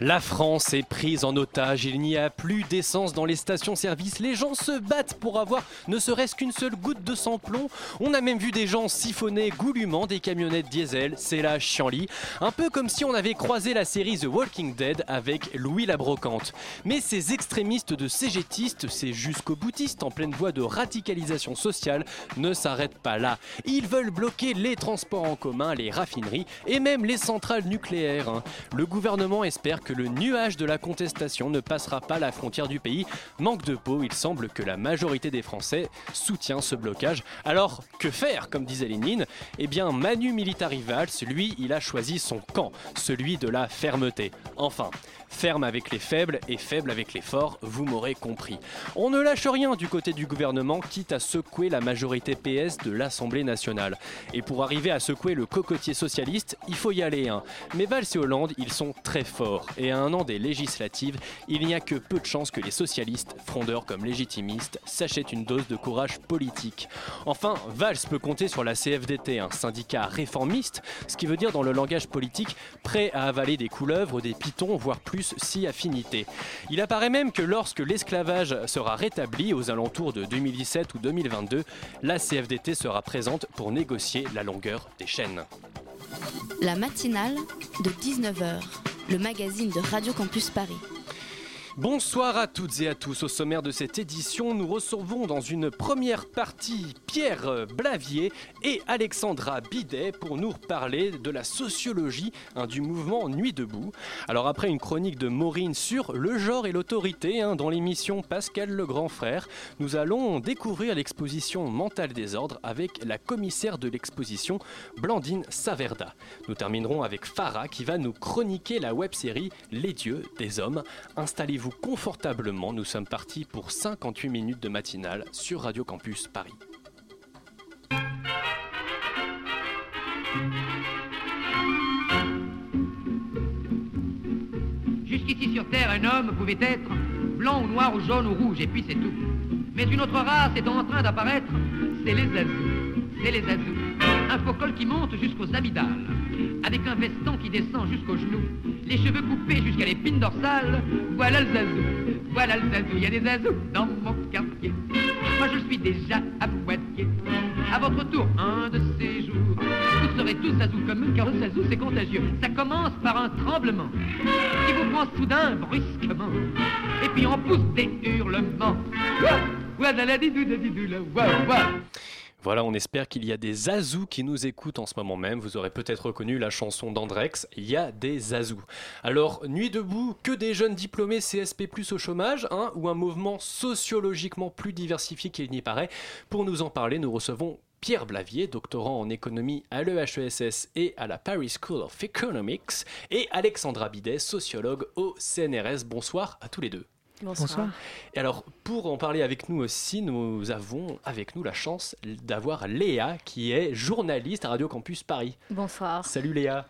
La France est prise en otage, il n'y a plus d'essence dans les stations-service, les gens se battent pour avoir ne serait-ce qu'une seule goutte de sans-plomb. On a même vu des gens siphonner goulûment des camionnettes diesel, c'est la chienlit. Un peu comme si on avait croisé la série The Walking Dead avec Louis la Brocante. Mais ces extrémistes de cégétistes, ces jusqu'au boutistes en pleine voie de radicalisation sociale ne s'arrêtent pas là. Ils veulent bloquer les transports en commun, les raffineries et même les centrales nucléaires. hein. Le gouvernement espère que le nuage de la contestation ne passera pas la frontière du pays. Manque de peau, il semble que la majorité des Français soutient ce blocage. Alors, que faire, comme disait Lénine? Eh bien, Manu Militari Valls, lui, il a choisi son camp, celui de la fermeté. Enfin, ferme avec les faibles et faible avec les forts, vous m'aurez compris. On ne lâche rien du côté du gouvernement, quitte à secouer la majorité PS de l'Assemblée nationale. Et pour arriver à secouer le cocotier socialiste, il faut y aller. Hein. Mais Valls et Hollande, ils sont très forts. Et à un an des législatives, il n'y a que peu de chances que les socialistes, frondeurs comme légitimistes, s'achètent une dose de courage politique. Enfin, Valls peut compter sur la CFDT, un syndicat réformiste, ce qui veut dire dans le langage politique prêt à avaler des couleuvres, des pitons, voire plus si affinité. Il apparaît même que lorsque l'esclavage sera rétabli aux alentours de 2017 ou 2022, la CFDT sera présente pour négocier la longueur des chaînes. La matinale de 19h, le magazine de Radio Campus Paris. Bonsoir à toutes et à tous. Au sommaire de cette édition, nous recevons dans une première partie Pierre Blavier et Alexandra Bidet pour nous parler de la sociologie hein, du mouvement Nuit debout. Alors après une chronique de Maureen sur le genre et l'autorité hein, dans l'émission Pascal le grand frère, nous allons découvrir l'exposition Mental des ordres avec la commissaire de l'exposition Blandine Saverda. Nous terminerons avec Farah qui va nous chroniquer la web-série Les dieux des hommes. Installez-vous confortablement, nous sommes partis pour 58 minutes de matinale sur Radio Campus Paris. Jusqu'ici sur Terre, un homme pouvait être blanc ou noir ou jaune ou rouge, et puis c'est tout. Mais une autre race est en train d'apparaître, c'est les azous. C'est les azous. Un faux qui monte jusqu'aux amygdales, avec un veston qui descend jusqu'aux genoux, les cheveux coupés jusqu'à l'épine dorsale. Voilà le zazou, voilà le zazou. Il y a des zazous dans mon quartier. Moi je suis déjà à moitié. À votre tour, un de ces jours, vous serez tous zazous comme eux, car le zazou c'est contagieux. Ça commence par un tremblement qui vous prend soudain brusquement, et puis on pousse des hurlements. Voilà, on espère qu'il y a des azous qui nous écoutent en ce moment même. Vous aurez peut-être reconnu la chanson d'Andrex, Il y a des azous. Alors, Nuit debout, que des jeunes diplômés CSP plus au chômage, hein, ou un mouvement sociologiquement plus diversifié qu'il n'y paraît Pour nous en parler, nous recevons Pierre Blavier, doctorant en économie à l'EHESS et à la Paris School of Economics, et Alexandra Bidet, sociologue au CNRS. Bonsoir à tous les deux. Bonsoir. Et alors, pour en parler avec nous aussi, nous avons avec nous la chance d'avoir Léa, qui est journaliste à Radio Campus Paris. Bonsoir. Salut Léa.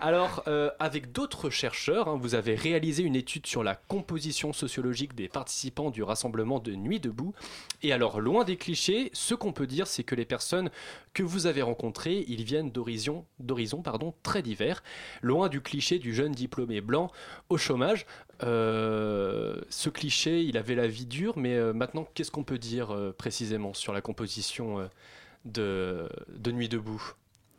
Alors, euh, avec d'autres chercheurs, hein, vous avez réalisé une étude sur la composition sociologique des participants du rassemblement de Nuit debout. Et alors, loin des clichés, ce qu'on peut dire, c'est que les personnes que vous avez rencontrées, ils viennent d'horizons, d'horizons pardon, très divers, loin du cliché du jeune diplômé blanc au chômage. Euh, ce cliché, il avait la vie dure, mais euh, maintenant, qu'est-ce qu'on peut dire euh, précisément sur la composition de Nuit debout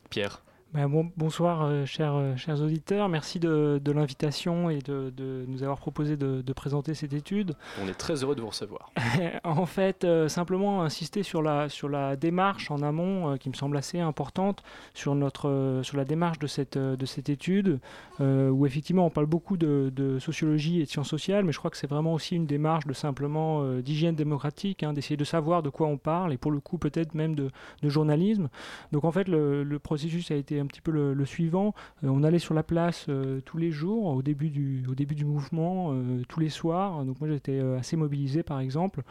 Pierre? Bah, bon- bonsoir, euh, chers, euh, chers auditeurs. Merci de, de l'invitation et de, de nous avoir proposé de, de présenter cette étude. On est très heureux de vous recevoir. en fait, euh, simplement insister sur la, sur la démarche en amont qui me semble assez importante, sur, notre, sur la démarche de cette, de cette étude, où effectivement on parle beaucoup de, sociologie et de sciences sociales, mais je crois que c'est vraiment aussi une démarche de simplement d'hygiène démocratique, hein, d'essayer de savoir de quoi on parle, et pour le coup peut-être même de, de journalisme. Donc en fait, le, le processus a été un petit peu le, suivant. Euh, on allait sur la place euh, tous les jours, au début du, au début du mouvement, euh, tous les soirs. Donc moi j'étais assez mobilisé par exemple.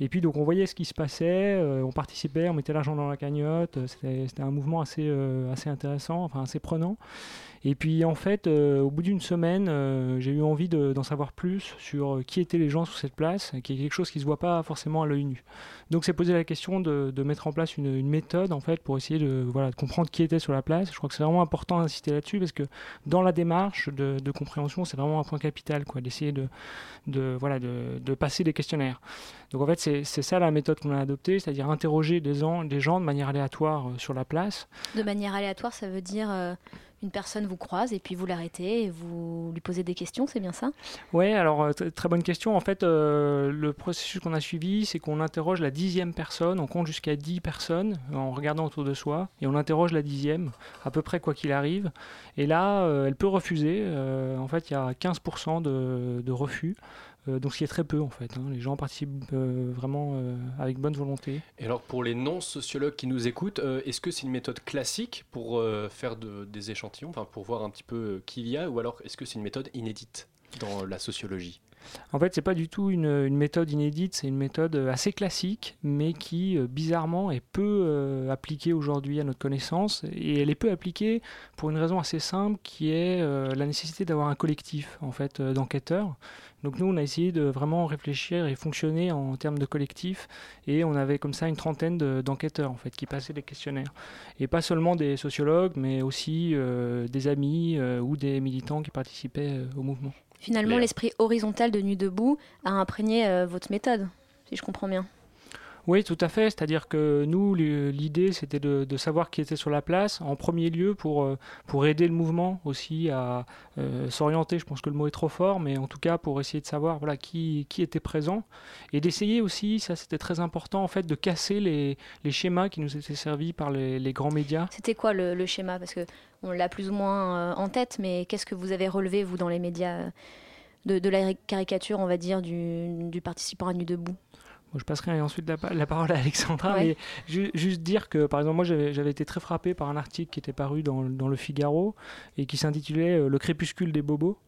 Et puis donc on voyait ce qui se passait, on participait, on mettait l'argent dans la cagnotte. C'était un mouvement assez, assez intéressant, enfin assez prenant. Et puis en fait, euh, au bout d'une semaine, euh, j'ai eu envie de- d'en savoir plus sur euh, qui étaient les gens sur cette place, qui est quelque chose qui se voit pas forcément à l'œil nu. Donc c'est posé la question de, mettre en place une, méthode en fait pour essayer de, comprendre qui était sur la place. Je crois que c'est vraiment important d'insister là-dessus parce que dans la démarche de, compréhension, c'est vraiment un point capital, d'essayer de, passer des questionnaires. Donc en fait, c'est ça la méthode qu'on a adoptée, c'est-à-dire interroger des gens, de manière aléatoire sur la place. De manière aléatoire, ça veut dire une personne vous croise et puis vous l'arrêtez et vous lui posez des questions, c'est bien ça? Ouais, alors euh, très bonne question. En fait, euh, le processus qu'on a suivi, c'est qu'on interroge la dixième personne, on compte jusqu'à 10 personnes euh, en regardant autour de soi, et on interroge la dixième, à peu près quoi qu'il arrive. Et là, elle peut refuser. en fait, il y a 15% de, de refus. Euh, donc, ce qui est très peu en fait. hein. Les gens participent euh, vraiment euh, avec bonne volonté. Et alors pour les non-sociologues qui nous écoutent, est-ce que c'est une méthode classique pour faire de- des échantillons, pour voir un petit peu qui il y a, ou alors est-ce que c'est une méthode inédite dans la sociologie? En fait, c'est pas du tout une, une méthode inédite, c'est une méthode assez classique, mais qui euh, bizarrement est peu euh, appliquée aujourd'hui à notre connaissance. Et elle est peu appliquée pour une raison assez simple, qui est euh, la nécessité d'avoir un collectif en fait d'enquêteurs. Donc nous, on a essayé de vraiment réfléchir et fonctionner en termes de collectif, et on avait comme ça une trentaine de- d'enquêteurs en fait qui passaient des questionnaires, et pas seulement des sociologues, mais aussi euh, des amis euh, ou des militants qui participaient euh, au mouvement. Finalement, l'esprit horizontal de Nuit debout a imprégné euh, votre méthode, si je comprends bien. Oui, tout à fait. C'est-à-dire que nous, l'idée, c'était de, savoir qui était sur la place, en premier lieu pour, euh, pour aider le mouvement aussi à euh, s'orienter. Je pense que le mot est trop fort, mais en tout cas pour essayer de savoir voilà, qui, qui était présent. Et d'essayer aussi, ça c'était très important, en fait, de casser les, les schémas qui nous étaient servis par les, grands médias. C'était quoi le, schéma? Parce que on l'a plus ou moins euh, en tête, mais qu'est-ce que vous avez relevé, vous, dans les médias? De, la caricature, on va dire, du, du participant à Nuit debout? Je passerai ensuite la, pa- la parole à Alexandra, Ouais. mais ju- juste dire que, par exemple, moi, j'avais été très frappé par un article qui était paru dans, dans le Figaro et qui s'intitulait euh, Le crépuscule des bobos.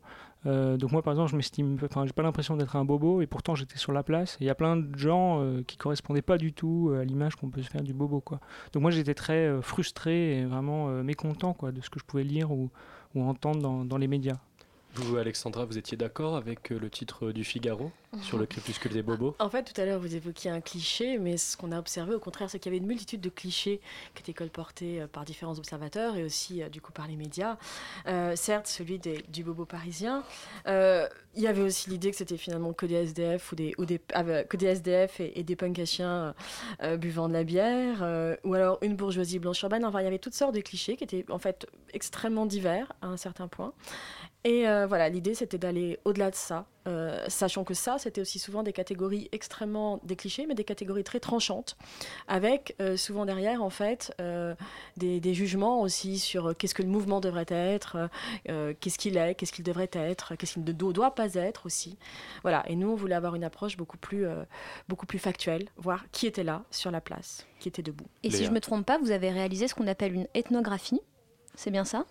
Euh, donc moi, par exemple, je m'estime, enfin, j'ai pas l'impression d'être un bobo et pourtant j'étais sur la place. Il y a plein de gens euh, qui correspondaient pas du tout euh, à l'image qu'on peut se faire du bobo, quoi. Donc moi, j'étais très euh, frustré et vraiment mécontent, quoi, de ce que je pouvais lire ou, ou entendre dans, dans les médias. Vous, Alexandra, vous étiez d'accord avec euh, le titre du Figaro sur le crépuscule des bobos En fait, tout à l'heure, vous évoquiez un cliché, mais ce qu'on a observé, au contraire, c'est qu'il y avait une multitude de clichés qui étaient colportés euh, par différents observateurs et aussi, euh, du coup, par les médias. Certes, celui du bobo parisien. Il y avait aussi l'idée que c'était finalement que des SDF ou des, ah, bah, que des SDF et, des punks à buvant de la bière, ou alors une bourgeoisie blanche urbaine. Enfin, il y avait toutes sortes de clichés qui étaient en fait extrêmement divers à un certain point. Et euh, voilà, l'idée c'était d'aller au-delà de ça, euh, sachant que ça, c'était aussi souvent des catégories extrêmement des clichés, mais des catégories très tranchantes, avec euh, souvent derrière en fait euh, des, des jugements aussi sur qu'est-ce que le mouvement devrait être, qu'est-ce qu'il est, qu'est-ce qu'il devrait être, qu'est-ce qu'il ne do- doit pas être aussi. Voilà, et nous on voulait avoir une approche beaucoup plus, euh, beaucoup plus factuelle, voir qui était là sur la place, qui était debout. Et si je me trompe pas, vous avez réalisé ce qu'on appelle une ethnographie. C'est bien ça?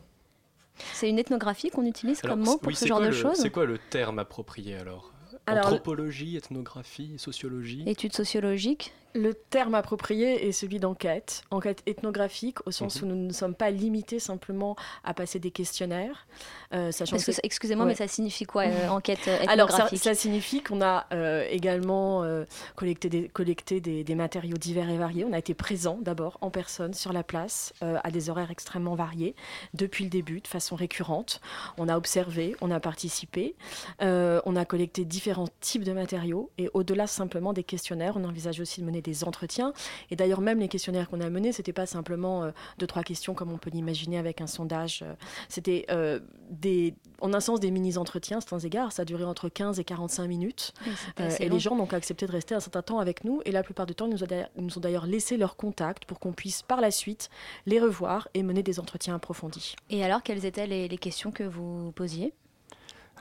C'est une ethnographie qu'on utilise Alors, comme mot pour oui, ce genre de choses C'est quoi le terme approprié alors? Alors, Anthropologie, ethnographie, sociologie? Études sociologiques Le terme approprié est celui d'enquête, enquête ethnographique, au sens Mhm. où nous ne sommes pas limités simplement à passer des questionnaires, euh, sachant Parce que, que ça- excusez-moi, ouais. mais ça signifie quoi, euh, enquête euh, Alors, ça, ethnographique ça signifie qu'on a euh, également euh, collecté, des, collecté des, des matériaux divers et variés. On a été présent d'abord en personne sur la place euh, à des horaires extrêmement variés depuis le début, de façon récurrente. On a observé, on a participé, euh, on a collecté différents types de matériaux et au-delà simplement des questionnaires, on envisage aussi de mener des entretiens. Et d'ailleurs, même les questionnaires qu'on a menés, c'était pas simplement euh, deux trois questions comme on peut l'imaginer avec un sondage. euh, C'était euh, des, en un sens des mini-entretiens, c'est un égard. Ça duré entre 15 et 45 minutes. Oui, Euh, et long. les gens ont donc accepté de rester un certain temps avec nous. Et la plupart du temps, ils nous, ont d'ailleurs- ils nous ont d'ailleurs laissé leur contact pour qu'on puisse par la suite les revoir et mener des entretiens approfondis. Et alors, quelles étaient les, les questions que vous posiez?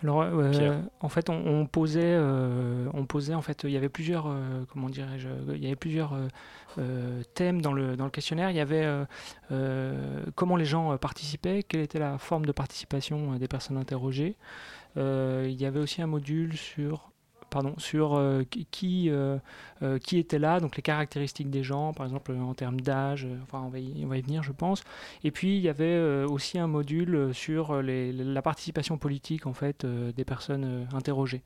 Alors, euh, Pierre. en fait, on, on posait, euh, on posait, en fait, il y avait plusieurs, euh, comment dirais-je, il y avait plusieurs euh, euh, thèmes dans le, dans le questionnaire. Il y avait euh, euh, comment les gens euh, participaient, quelle était la forme de participation euh, des personnes interrogées. Euh, il y avait aussi un module sur pardon, sur euh, qui, euh, euh, qui était là, donc les caractéristiques des gens, par exemple en termes d'âge, enfin on va, y, on va y venir je pense. Et puis il y avait aussi un module sur la participation politique en fait des personnes interrogées.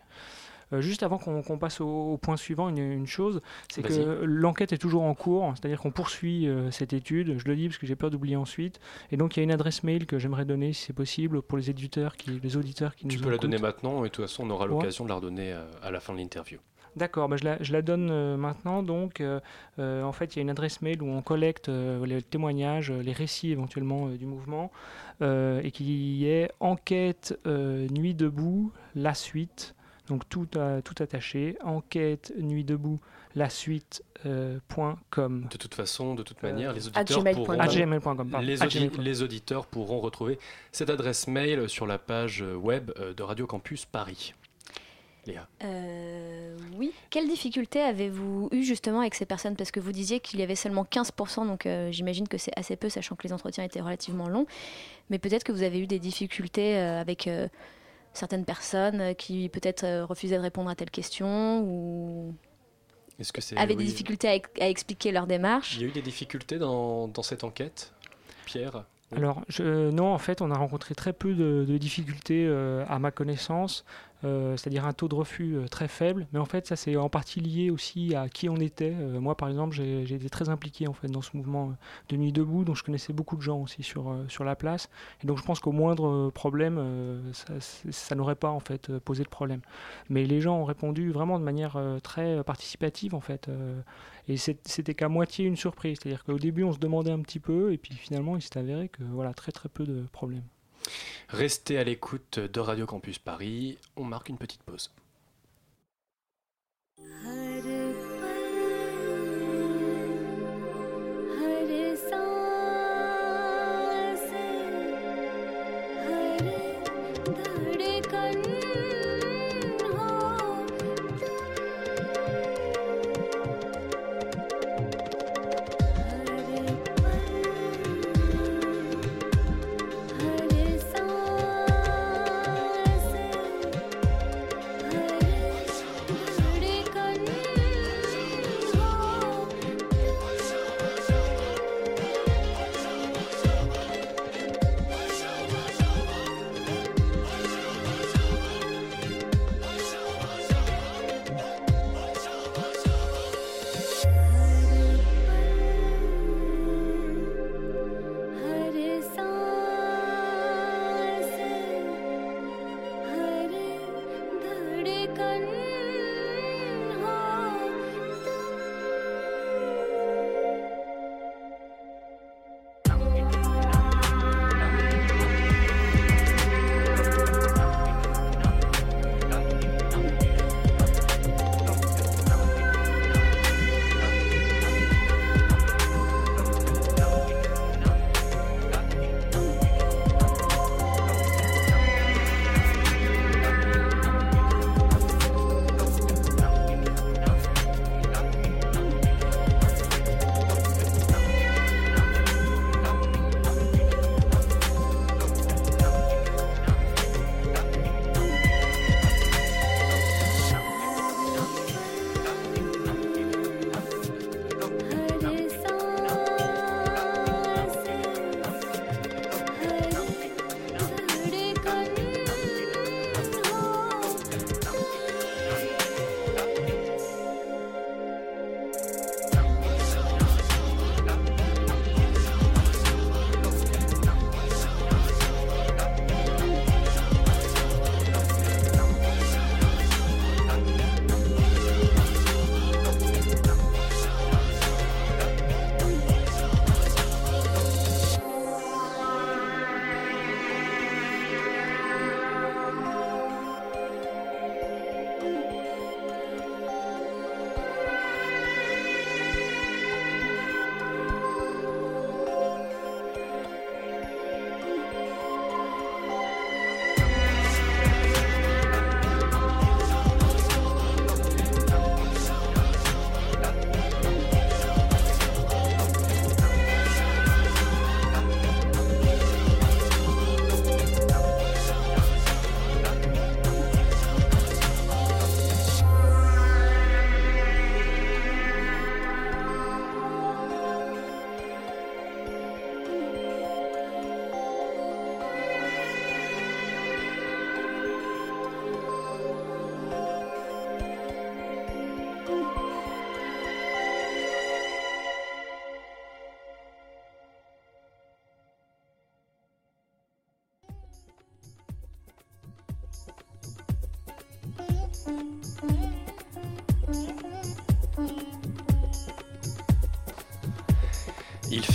Euh, juste avant qu'on passe au, au point suivant, une, une chose, c'est que l'enquête est toujours en cours, c'est-à-dire qu'on poursuit euh, cette étude. Je le dis parce que j'ai peur d'oublier ensuite. Et donc il y a une adresse mail que j'aimerais donner, si c'est possible, pour les éditeurs, qui, les auditeurs qui Tu nous peux la donner maintenant et de toute façon on aura Ouais. l'occasion de la redonner euh, à la fin de l'interview. D'accord, bah je, la, je la donne euh, maintenant. Donc, euh, euh, en fait, il y a une adresse mail où on collecte les témoignages, les récits éventuellement du mouvement, et qui est enquête nuit debout, la suite. Donc tout, à- tout attaché, enquête nuit debout, la suite euh, point com. De toute façon, de toute Euh, manière, les auditeurs pourront, les, audi- auditeurs pourront retrouver cette adresse mail sur la page web euh, de Radio Campus Paris. Léa. Euh, oui. Quelles difficultés avez-vous eu justement avec ces personnes? Parce que vous disiez qu'il y avait seulement 15%, donc euh, j'imagine que c'est assez peu, sachant que les entretiens étaient relativement longs. Mais peut-être que vous avez eu des difficultés euh, avec euh, certaines personnes euh, qui peut-être euh, refusaient de répondre à telle question ou que avaient des difficultés à, ex- à expliquer leur démarche. Il y a eu des difficultés dans, dans cette enquête, Pierre? Oui. Alors, je- non, en fait, on a rencontré très peu de, de difficultés euh, à ma connaissance, euh, c'est-à-dire un taux de refus euh, très faible. Mais en fait, ça, c'est en partie lié aussi à qui on était. Euh, moi, par exemple, j'ai été très impliqué en fait, dans ce mouvement de Nuit debout, donc je connaissais beaucoup de gens aussi sur, sur la place. Et donc, je pense qu'au moindre problème, ça, ça n'aurait pas en fait, posé de problème. Mais les gens ont répondu vraiment de manière très participative, en fait. et c'était qu'à moitié une surprise. C'est-à-dire qu'au début, on se demandait un petit peu, et puis finalement, il s'est avéré que voilà, très très peu de problèmes. Restez à l'écoute de Radio Campus Paris. On marque une petite pause.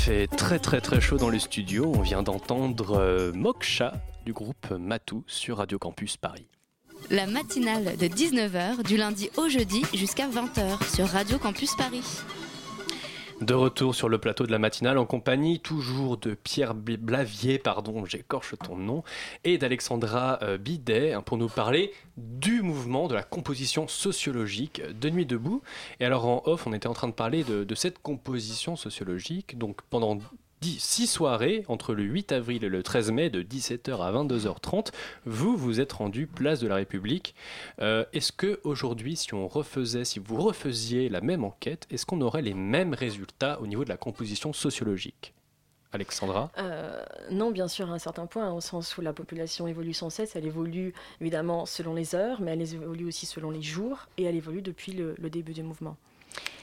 Fait très très très chaud dans le studio. On vient d'entendre euh, Moksha du groupe Matou sur Radio Campus Paris. La matinale de 19h du lundi au jeudi jusqu'à 20h sur Radio Campus Paris. De retour sur le plateau de la matinale en compagnie toujours de Pierre Bl- Blavier, pardon, j'écorche ton nom, et d'Alexandra euh, Bidet hein, pour nous parler du mouvement, de la composition sociologique de Nuit debout. Et alors en off, on était en train de parler de cette composition sociologique. Donc pendant dix- six soirées, entre le 8 avril et le 13 mai, de 17h à 22h30, vous vous êtes rendu place de la République. Euh, est-ce que aujourd'hui, si on refaisait, si vous refaisiez la même enquête, est-ce qu'on aurait les mêmes résultats au niveau de la composition sociologique? Alexandra? Euh, non, bien sûr, à un certain point, au sens où la population évolue sans cesse. Elle évolue évidemment selon les heures, mais elle évolue aussi selon les jours, et elle évolue depuis le, le début du mouvement.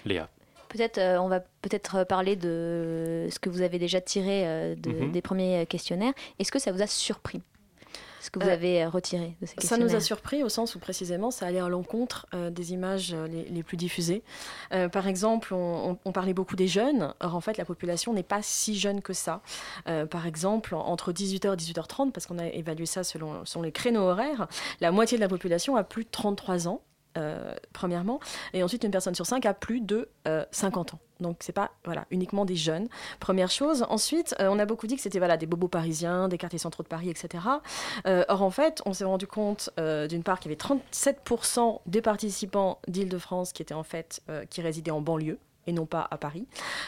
Léa Peut-être, euh, on va peut-être parler de ce que vous avez déjà tiré euh, de- Mhm. des premiers questionnaires. Est-ce que ça vous a surpris? Ce que vous Euh, avez euh, retiré de ces Ça questionnaires nous a surpris au sens où précisément ça allait à l'encontre euh, des images euh, les, les plus diffusées. Euh, par exemple, on, on- on parlait beaucoup des jeunes. Or, en fait, la population n'est pas si jeune que ça. Euh, par exemple, en- entre 18h et 18h30, parce qu'on a évalué ça selon, selon les créneaux horaires, la moitié de la population a plus de 33 ans. Euh, premièrement, et ensuite une personne sur cinq a plus de euh, 50 ans. Donc c'est pas voilà uniquement des jeunes. Première chose. Ensuite, euh, on a beaucoup dit que c'était voilà des bobos parisiens, des quartiers centraux de Paris, etc. Euh, or en fait, on s'est rendu compte d'une part qu'il y avait 37% des participants d'Île-de-France qui étaient en fait qui résidaient en banlieue et non pas à Paris.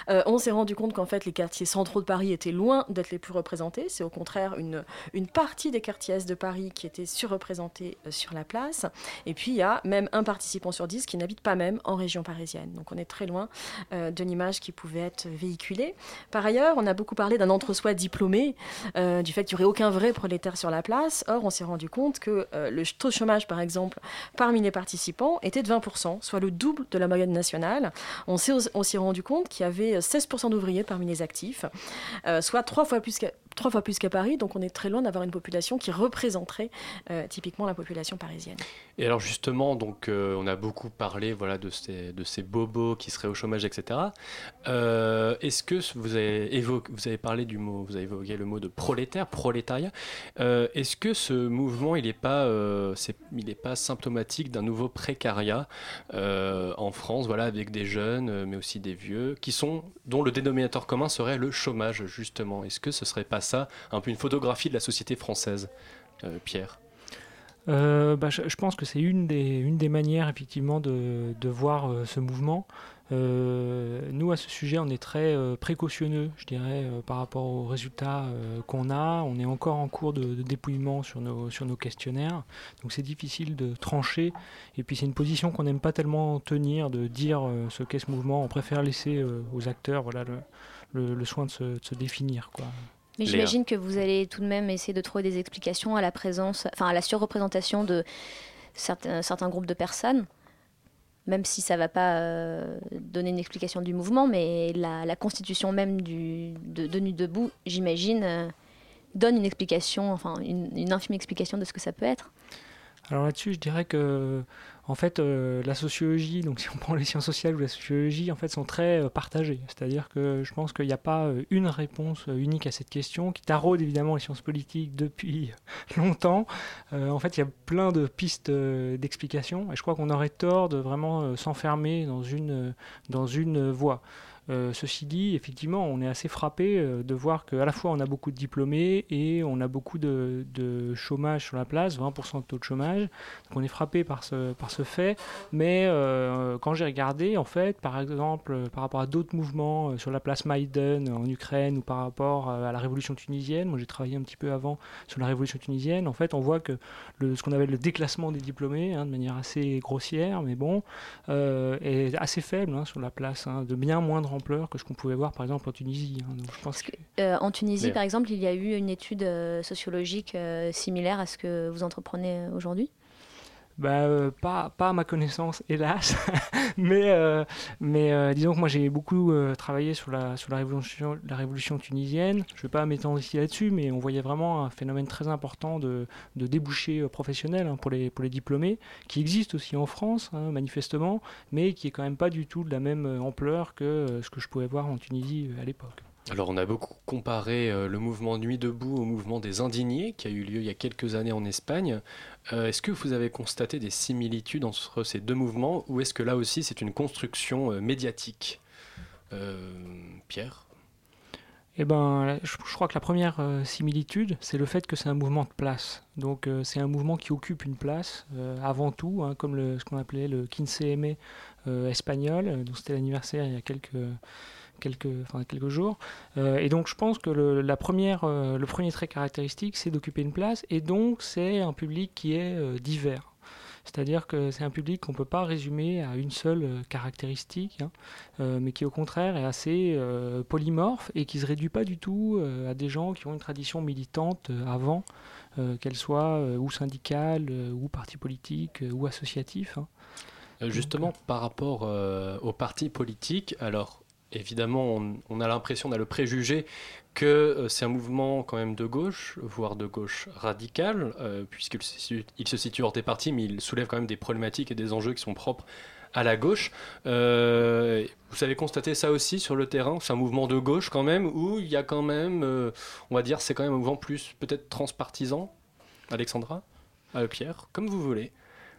Euh, on s'est rendu compte qu'en fait les quartiers centraux de Paris étaient loin d'être les plus représentés. C'est au contraire une, une partie des quartiers est de Paris qui étaient surreprésentés euh, sur la place. Et puis il y a même un participant sur dix qui n'habite pas même en région parisienne. Donc on est très loin euh, de l'image qui pouvait être véhiculée. Par ailleurs, on a beaucoup parlé d'un entre-soi diplômé, euh, du fait qu'il n'y aurait aucun vrai prolétaire sur la place. Or, on s'est rendu compte que euh, le taux de chômage, par exemple, parmi les participants était de 20%, soit le double de la moyenne nationale. On s'est on s'est rendu compte qu'il y avait 16% d'ouvriers parmi les actifs, euh, soit trois fois plus qu'à trois fois plus qu'à Paris, donc on est très loin d'avoir une population qui représenterait euh, typiquement la population parisienne. Et alors justement, donc euh, on a beaucoup parlé voilà de ces bobos qui seraient au chômage, etc. Euh, Est-ce que vous avez évoqué, parlé du mot, vous avez évoqué le mot de prolétaire, prolétariat. Est-ce que ce mouvement, il n'est pas, il est pas symptomatique d'un nouveau précariat en France, voilà, avec des jeunes, mais aussi des vieux, qui sont dont le dénominateur commun serait le chômage justement? Est-ce que ce serait pas ça, un peu une photographie de la société française, euh, Pierre Euh, bah, je, pense que c'est une des, manières effectivement de, voir euh, ce mouvement. Nous, à ce sujet, on est très précautionneux, je dirais, par rapport aux résultats qu'on a. On est encore en cours de, dépouillement sur nos, sur nos questionnaires, donc c'est difficile de trancher. Et puis c'est une position qu'on n'aime pas tellement tenir, de dire ce qu'est ce mouvement. On préfère laisser aux acteurs le soin de se, de se définir. Quoi. Mais j'imagine que vous allez tout de même essayer de trouver des explications à la présence, enfin à la surreprésentation de certains, certains groupes de personnes, même si ça ne va pas euh, donner une explication du mouvement, mais la, la constitution même du, de, de Nuit debout, j'imagine, euh, donne une explication, enfin une, une infime explication de ce que ça peut être. Alors là-dessus, je dirais que, en fait, euh, la sociologie, donc si on prend les sciences sociales ou la sociologie, en fait, sont très euh, partagées. C'est-à-dire que je pense qu'il n'y a pas euh, une réponse unique à cette question qui taraude évidemment les sciences politiques depuis longtemps. En fait, il y a plein de pistes d'explication et je crois qu'on aurait tort de vraiment s'enfermer dans une, dans une voie. Euh, ceci dit, effectivement, on est assez frappé euh, de voir qu'à la fois on a beaucoup de diplômés et on a beaucoup de, chômage sur la place, 20% de taux de chômage. Donc on est frappé par ce, par ce fait. Mais euh, quand j'ai regardé, en fait, par exemple, par rapport à d'autres mouvements sur la place Maïden en Ukraine ou par rapport à la révolution tunisienne, moi j'ai travaillé un petit peu avant sur la révolution tunisienne, en fait, on voit que ce qu'on appelle le déclassement des diplômés, hein, de manière assez grossière, mais bon, est assez faible hein, sur la place, hein, de bien moindre ampleur que ce qu'on pouvait voir par exemple en Tunisie. hein. Donc, je pense que... Euh, en Tunisie, par exemple, il y a eu une étude euh, sociologique euh, similaire à ce que vous entreprenez euh, aujourd'hui? Bah, euh, pas, pas à ma connaissance, hélas. mais euh, mais euh, disons que moi j'ai beaucoup travaillé sur la, sur la, révolution, la révolution tunisienne. Je ne vais pas m'étendre ici là-dessus, mais on voyait vraiment un phénomène très important de, de débouchés professionnels hein, pour, les, pour les diplômés, qui existe aussi en France, hein, manifestement, mais qui est quand même pas du tout de la même ampleur que ce que je pouvais voir en Tunisie à l'époque. Alors on a beaucoup comparé euh, le mouvement Nuit debout au mouvement des indignés qui a eu lieu il y a quelques années en Espagne. Euh, est-ce que vous avez constaté des similitudes entre ces deux mouvements ou est-ce que là aussi c'est une construction euh, médiatique? Pierre? Eh ben, je, crois que la première similitude, c'est le fait que c'est un mouvement de place. Donc, c'est un mouvement qui occupe une place avant tout, hein, comme ce qu'on appelait le 15 mai euh, espagnol, dont c'était l'anniversaire il y a quelques, quelques, enfin, quelques jours. Euh, et donc, je pense que le, la première, euh, le premier trait caractéristique, c'est d'occuper une place, et donc c'est un public qui est euh, divers. C'est-à-dire que c'est un public qu'on ne peut pas résumer à une seule caractéristique, hein, euh, mais qui au contraire est assez euh, polymorphe et qui ne se réduit pas du tout euh, à des gens qui ont une tradition militante avant, qu'elle soit ou syndicale, ou parti politique, ou associatif. hein. Justement, par rapport aux partis politiques, alors évidemment, on, a l'impression, on a le préjugé que euh, c'est un mouvement quand même de gauche, voire de gauche radicale, euh, puisqu'il se situe- il se situe hors des partis, mais il soulève quand même des problématiques et des enjeux qui sont propres à la gauche. Euh, vous avez constaté ça aussi sur le terrain C'est un mouvement de gauche quand même, où il y a quand même, on va dire, c'est quand même un mouvement plus peut-être transpartisan? Alexandra? Pierre, comme vous voulez.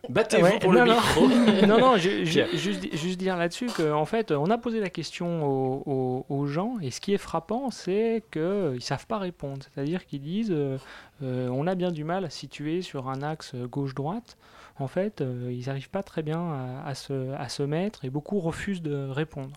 Battez-vous Ouais, pour non, le non. micro. non, non, juste, juste dire là-dessus qu'en fait, on a posé la question aux, aux- aux gens, et ce qui est frappant, c'est qu'ils ne savent pas répondre. C'est-à-dire qu'ils disent euh, euh, on a bien du mal à situer sur un axe gauche-droite. En fait, euh, ils n'arrivent pas très bien à, à se, à se mettre, et beaucoup refusent de répondre.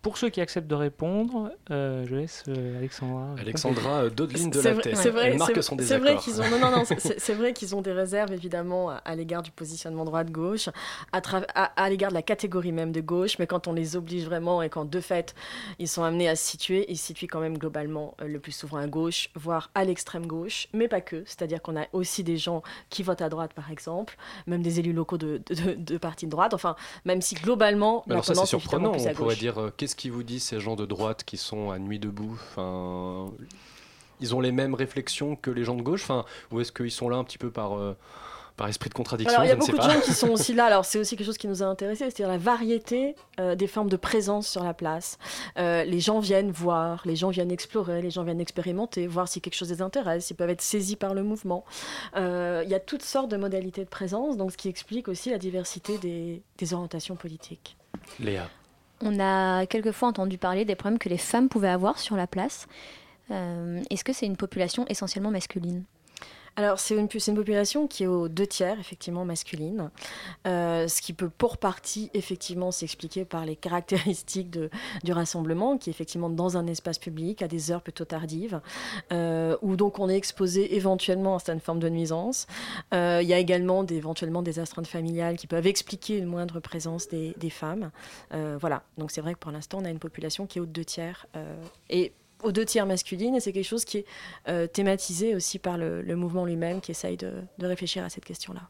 Pour ceux qui acceptent de répondre, euh, je laisse euh, Alexandra. Alexandra euh, Dodeline de C'est la vrai- tête. C'est vrai, Elle marque c'est- son c'est vrai désaccord. qu'ils ont. Non, non, non. c'est- C'est c'est vrai qu'ils ont des réserves évidemment à, à l'égard du positionnement droite-gauche, à, tra- à, à l'égard de la catégorie même de gauche, mais quand on les oblige vraiment et quand de fait ils sont amenés à se situer, ils se situent quand même globalement euh, le plus souvent à gauche, voire à l'extrême gauche, mais pas que. C'est-à-dire qu'on a aussi des gens qui votent à droite par exemple, même des élus locaux de, de, de partis de droite. Enfin, même si globalement la Alors ça c'est tendance est surprenant, plus on pourrait dire euh, qu'est-ce qui vous dit ces gens de droite qui sont à nuit debout enfin, Ils ont les mêmes réflexions que les gens de gauche enfin, Ou est-ce qu'ils sont là un petit peu par, euh, par esprit de contradiction Alors, il y a beaucoup de gens qui sont aussi là. Alors, c'est aussi quelque chose qui nous a intéressés, c'est-à-dire la variété euh, des formes de présence sur la place. Euh, les gens viennent voir, les gens viennent explorer, les gens viennent expérimenter, voir si quelque chose les intéresse, s'ils peuvent être saisis par le mouvement. Euh, Il y a toutes sortes de modalités de présence, donc ce qui explique aussi la diversité des, des orientations politiques. Léa. On a quelquefois entendu parler des problèmes que les femmes pouvaient avoir sur la place. Euh, Est-ce que c'est une population essentiellement masculine? Alors, c'est une, population qui est aux deux tiers, effectivement, masculine. Euh, ce qui peut, pour partie, effectivement, s'expliquer par les caractéristiques du rassemblement, qui est effectivement dans un espace public, à des heures plutôt tardives, euh, où donc on est exposé éventuellement à certaines formes de nuisance. Euh, il y a également des, éventuellement des astreintes familiales qui peuvent expliquer une moindre présence des, des femmes. Voilà, donc c'est vrai que pour l'instant, on a une population qui est aux deux tiers. et aux deux tiers masculines, et c'est quelque chose qui est euh, thématisé aussi par le, mouvement lui-même qui essaye de, réfléchir à cette question-là.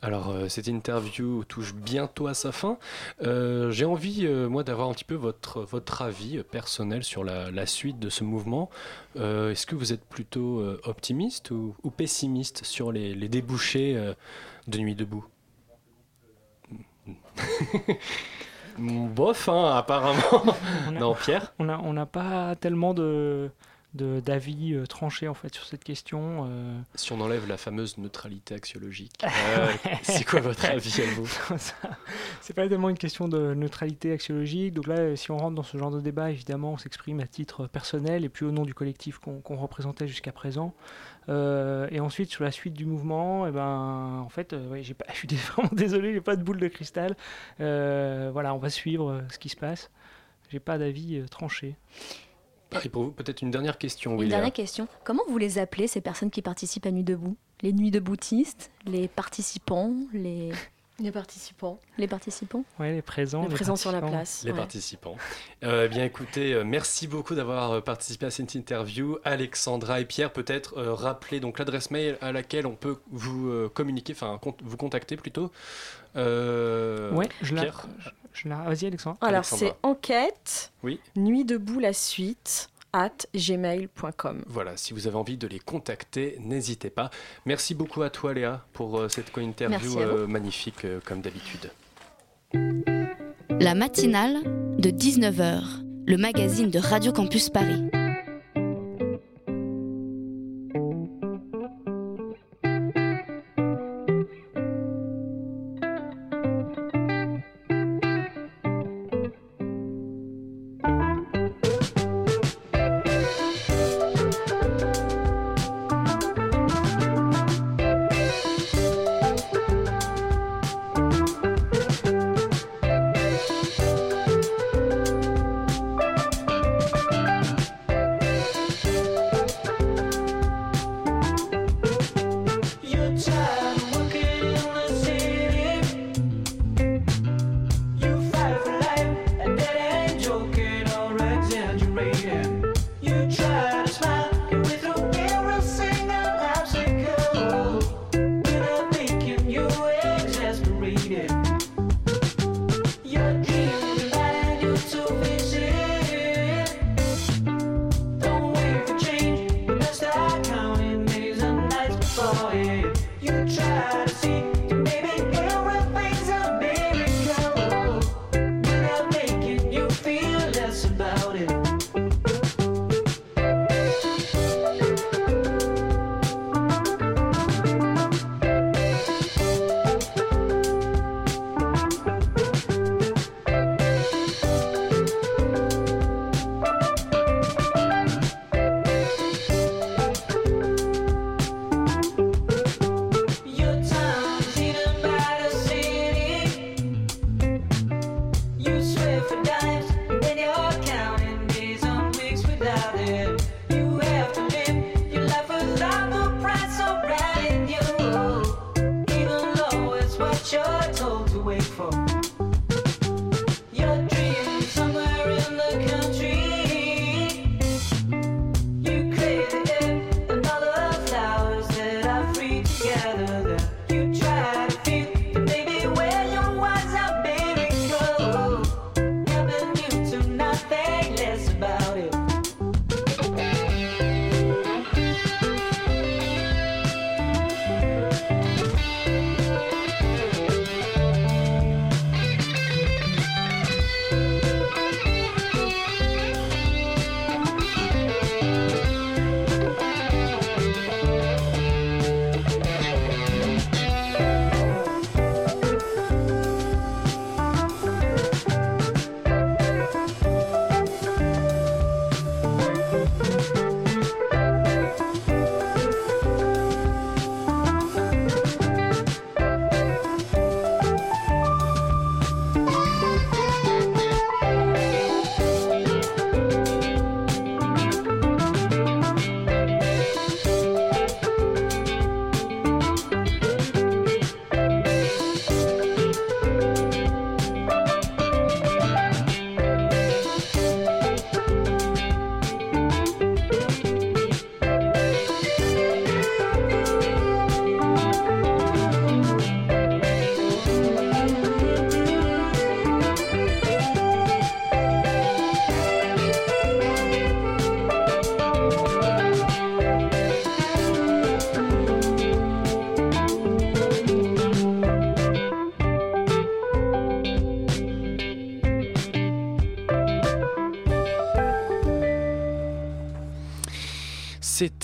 Alors, euh, cette interview touche bientôt à sa fin. Euh, J'ai envie, moi, d'avoir un petit peu votre, avis personnel sur la, suite de ce mouvement. Est-ce que vous êtes plutôt optimiste ou, pessimiste sur les, débouchés de Nuit debout? Bof, hein, apparemment. On a- non, Pierre On n'a on pas tellement de d'avis euh, tranchés en fait sur cette question. euh. Si on enlève la fameuse neutralité axiologique, euh, c'est quoi votre avis à vous? C'est pas tellement une question de neutralité axiologique. Donc là, si on rentre dans ce genre de débat, évidemment, on s'exprime à titre personnel et puis au nom du collectif qu'on qu'on représentait jusqu'à présent. Euh, et ensuite, sur la suite du mouvement, eh ben, en fait, euh, ouais, j'ai pas, je suis vraiment désolé, j'ai pas de boule de cristal. Euh, voilà, on va suivre ce qui se passe. J'ai pas d'avis euh, tranché. Et pour vous, peut-être une dernière question, Une William. dernière question. Comment vous les appelez, ces personnes qui participent à Nuit debout? Les nuits deboutistes Les participants Les, Les participants. les participants Ouais, les présents. Les présents sur la participants. place. Les ouais. participants. Euh, eh bien, écoutez, euh, merci beaucoup d'avoir euh, participé à cette interview. Alexandra et Pierre, peut-être euh, rappeler donc l'adresse mail à laquelle on peut vous euh, communiquer, enfin con- vous contacter plutôt. Euh, Ouais, je. Pierre je- je la- Vas-y, Alexandre. Alors, Alexandra. c'est enquête, Oui. nuit debout la suite, at gmail.com. Voilà, si vous avez envie de les contacter, n'hésitez pas. Merci beaucoup à toi, Léa, pour euh, cette co-interview euh, magnifique, euh, comme d'habitude. La matinale de 19h le magazine de Radio Campus Paris.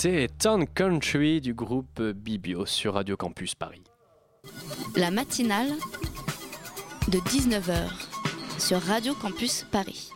C'était Town Country du groupe Bibio sur Radio Campus Paris. La matinale de 19h sur Radio Campus Paris.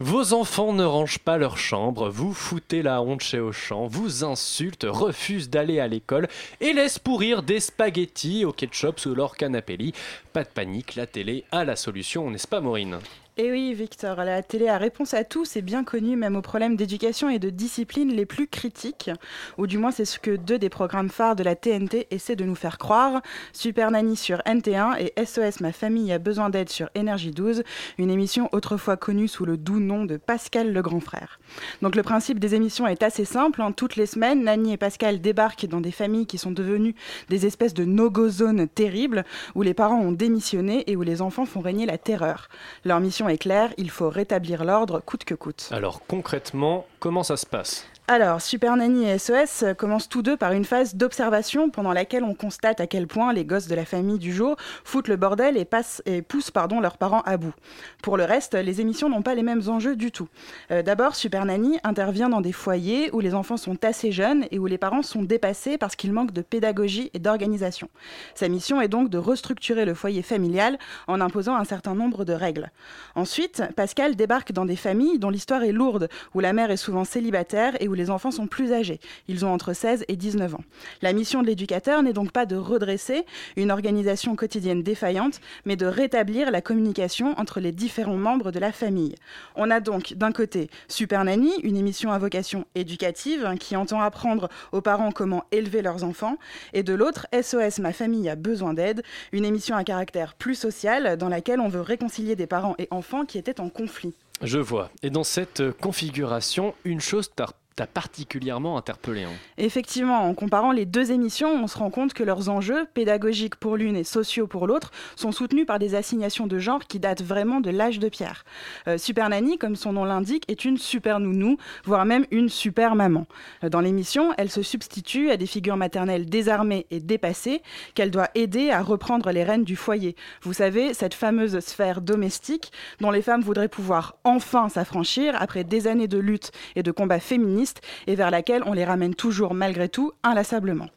Vos enfants ne rangent pas leur chambre, vous foutez la honte chez Auchan, vous insultent, refusent d'aller à l'école et laissent pourrir des spaghettis au ketchup sous leur canapé Pas de panique, la télé a la solution, n'est-ce pas Maureen? Et oui, Victor, la télé a réponse à tout, c'est bien connu, même aux problèmes d'éducation et de discipline les plus critiques. Ou du moins, c'est ce que deux des programmes phares de la TNT essaient de nous faire croire. Super Nanny sur NT1 et SOS Ma famille a besoin d'aide sur Énergie 12, une émission autrefois connue sous le doux nom de Pascal le grand frère. Donc le principe des émissions est assez simple. hein. Toutes les semaines, Nanny et Pascal débarquent dans des familles qui sont devenues des espèces de no-go zones terribles, où les parents ont démissionné et où les enfants font régner la terreur. Leur mission est il faut rétablir l'ordre coûte que coûte. Alors concrètement, comment ça se passe? Alors, Super Nanny et SOS commencent tous deux par une phase d'observation pendant laquelle on constate à quel point les gosses de la famille du jour foutent le bordel et, poussent leurs parents à bout. Pour le reste, les émissions n'ont pas les mêmes enjeux du tout. Euh, D'abord, Super Nanny intervient dans des foyers où les enfants sont assez jeunes et où les parents sont dépassés parce qu'ils manquent de pédagogie et d'organisation. Sa mission est donc de restructurer le foyer familial en imposant un certain nombre de règles. Ensuite, Pascal débarque dans des familles dont l'histoire est lourde, où la mère est souvent célibataire et où les enfants sont plus âgés. Ils ont entre 16 et 19 ans. La mission de l'éducateur n'est donc pas de redresser une organisation quotidienne défaillante, mais de rétablir la communication entre les différents membres de la famille. On a donc d'un côté Super Nanny, une émission à vocation éducative hein, qui entend apprendre aux parents comment élever leurs enfants, et de l'autre SOS Ma famille a besoin d'aide, une émission à caractère plus social dans laquelle on veut réconcilier des parents et enfants qui étaient en conflit. Je vois. Et dans cette configuration, une chose t'a t'a particulièrement interpellé. hein. Effectivement, en comparant les deux émissions, on se rend compte que leurs enjeux, pédagogiques pour l'une et sociaux pour l'autre, sont soutenus par des assignations de genre qui datent vraiment de l'âge de pierre. Euh, super Nanny, comme son nom l'indique, est une super nounou, voire même une super maman. Euh, Dans l'émission, elle se substitue à des figures maternelles désarmées et dépassées qu'elle doit aider à reprendre les rênes du foyer. Vous savez, cette fameuse sphère domestique dont les femmes voudraient pouvoir enfin s'affranchir après des années de lutte et de combats féministes et vers laquelle on les ramène toujours malgré tout inlassablement.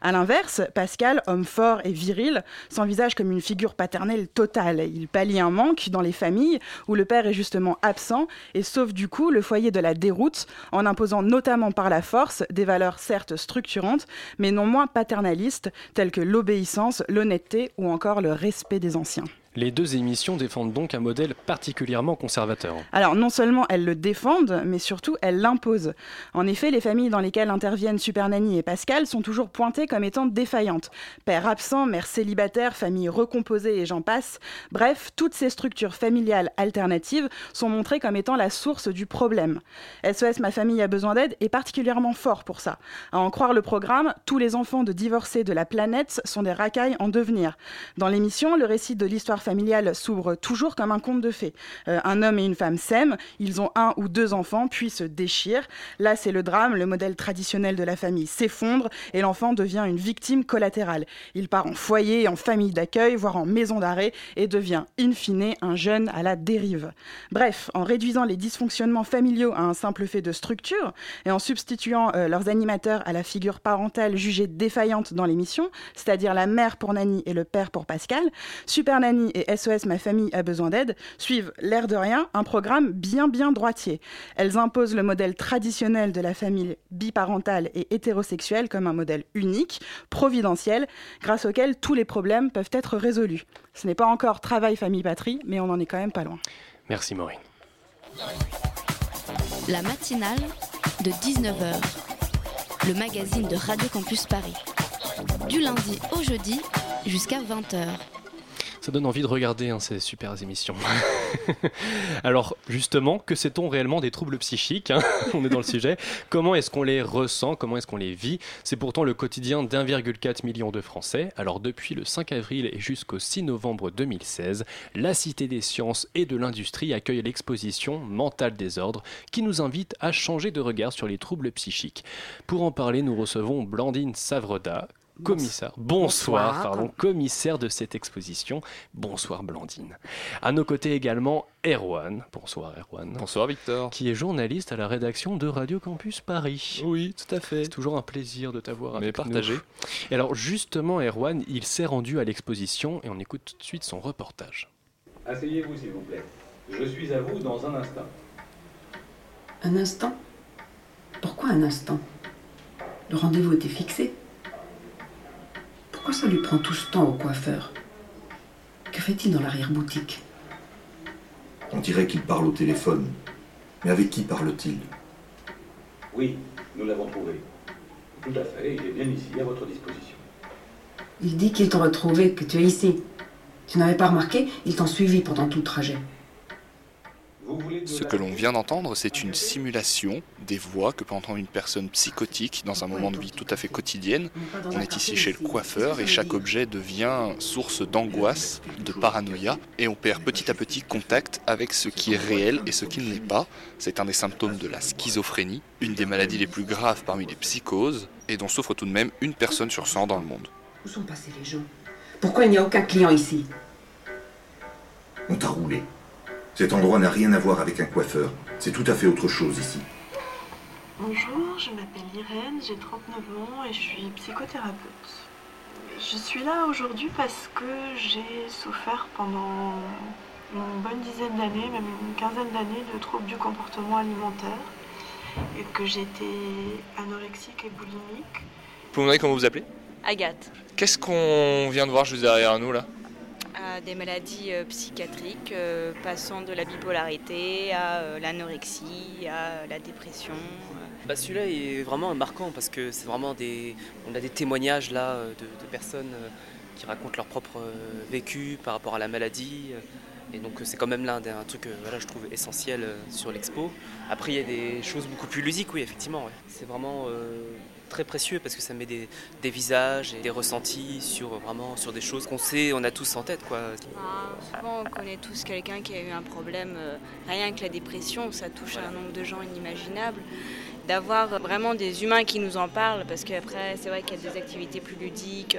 A l'inverse, Pascal, homme fort et viril, s'envisage comme une figure paternelle totale. Il pallie un manque dans les familles où le père est justement absent et sauve du coup le foyer de la déroute en imposant notamment par la force des valeurs certes structurantes mais non moins paternalistes telles que l'obéissance, l'honnêteté ou encore le respect des anciens. Les deux émissions défendent donc un modèle particulièrement conservateur. Alors non seulement elles le défendent, mais surtout elles l'imposent. En effet, les familles dans lesquelles interviennent Super Nanny et Pascal sont toujours pointées comme étant défaillantes. Père absent, mère célibataire, famille recomposée et j'en passe. Bref, toutes ces structures familiales alternatives sont montrées comme étant la source du problème. SOS Ma famille a besoin d'aide est particulièrement fort pour ça. À en croire le programme, tous les enfants de divorcés de la planète sont des racailles en devenir. Dans l'émission, le récit de l'histoire familiale s'ouvre toujours comme un conte de fées. Euh, un homme et une femme s'aiment, ils ont un ou deux enfants, puis se déchirent. Là, c'est le drame, le modèle traditionnel de la famille s'effondre et l'enfant devient une victime collatérale. Il part en foyer, en famille d'accueil, voire en maison d'arrêt et devient, in fine, un jeune à la dérive. Bref, en réduisant les dysfonctionnements familiaux à un simple fait de structure et en substituant euh, leurs animateurs à la figure parentale jugée défaillante dans l'émission, c'est-à-dire la mère pour Nanny et le père pour Pascal, Super Et SOS Ma famille a besoin d'aide suivent, l'air de rien, un programme bien bien droitier. Elles imposent le modèle traditionnel de la famille biparentale et hétérosexuelle comme un modèle unique, providentiel, grâce auquel tous les problèmes peuvent être résolus. Ce n'est pas encore travail famille-patrie, mais on n'en est quand même pas loin. Merci Maureen. La matinale de 19h, le magazine de Radio Campus Paris. Du lundi au jeudi jusqu'à 20h. Ça donne envie de regarder hein, ces super émissions. Alors justement, que sait-on réellement des troubles psychiques hein? On est dans le sujet. Comment est-ce qu'on les ressent? Comment est-ce qu'on les vit? C'est pourtant le quotidien d'1,4 million de Français. Alors depuis le 5 avril et jusqu'au 6 novembre 2016, la Cité des sciences et de l'industrie accueille l'exposition Mental désordre qui nous invite à changer de regard sur les troubles psychiques. Pour en parler, nous recevons Blandine Savreda, commissaire. Bonsoir, Bonsoir. pardon, commissaire de cette exposition. Bonsoir Blandine. À nos côtés également Erwan. Bonsoir Erwan. Bonsoir Victor. Qui est journaliste à la rédaction de Radio Campus Paris. Oui, tout à fait. C'est toujours un plaisir de t'avoir avec Mais partagé. nous. Et alors justement Erwan, il s'est rendu à l'exposition et on écoute tout de suite son reportage. Asseyez-vous, s'il vous plaît. Je suis à vous dans un instant. Un instant? Pourquoi un instant? Le rendez-vous était fixé. Pourquoi ça lui prend tout ce temps au coiffeur? Que fait-il dans l'arrière-boutique? On dirait qu'il parle au téléphone. Mais avec qui parle-t-il? Oui, nous l'avons trouvé. Tout à fait, il est bien ici, à votre disposition. Il dit qu'ils t'ont retrouvé, que tu es ici. Tu n'avais pas remarqué? Ils t'ont suivi pendant tout le trajet. Ce que l'on vient d'entendre, c'est une simulation des voix que peut entendre une personne psychotique dans un moment de vie tout à fait quotidienne. On est ici chez le coiffeur et chaque objet devient source d'angoisse, de paranoïa, et on perd petit à petit contact avec ce qui est réel et ce qui ne l'est pas. C'est un des symptômes de la schizophrénie, une des maladies les plus graves parmi les psychoses, et dont souffre tout de même une personne sur 100 dans le monde. Où sont passés les gens? Pourquoi il n'y a aucun client ici? On t'a roulé. Cet endroit n'a rien à voir avec un coiffeur. C'est tout à fait autre chose ici. Bonjour, je m'appelle Irène, j'ai 39 ans et je suis psychothérapeute. Je suis là aujourd'hui parce que j'ai souffert pendant une bonne dizaine d'années, même une quinzaine d'années, de troubles du comportement alimentaire et que j'étais anorexique et boulimique. Vous pouvez me demander comment vous vous appelez? Agathe, Qu'est-ce qu'on vient de voir juste derrière nous là? À des maladies euh, psychiatriques, euh, passant de la bipolarité à euh, l'anorexie, à la dépression. Bah, celui-là est vraiment marquant parce que c'est vraiment des. On a des témoignages là de, personnes qui racontent leur propre vécu par rapport à la maladie. Et donc c'est quand même l'un des un truc que voilà, je trouve essentiel sur l'expo. Après il y a des choses beaucoup plus ludiques, oui effectivement. C'est vraiment très précieux parce que ça met des, des visages et des ressentis sur euh, vraiment sur des choses qu'on sait, on a tous en tête quoi. Ah, souvent, on connaît tous quelqu'un qui a eu un problème, euh, rien que la dépression, ça touche un nombre de gens inimaginable. D'avoir vraiment des humains qui nous en parlent, parce qu'après, c'est vrai qu'il y a des activités plus ludiques,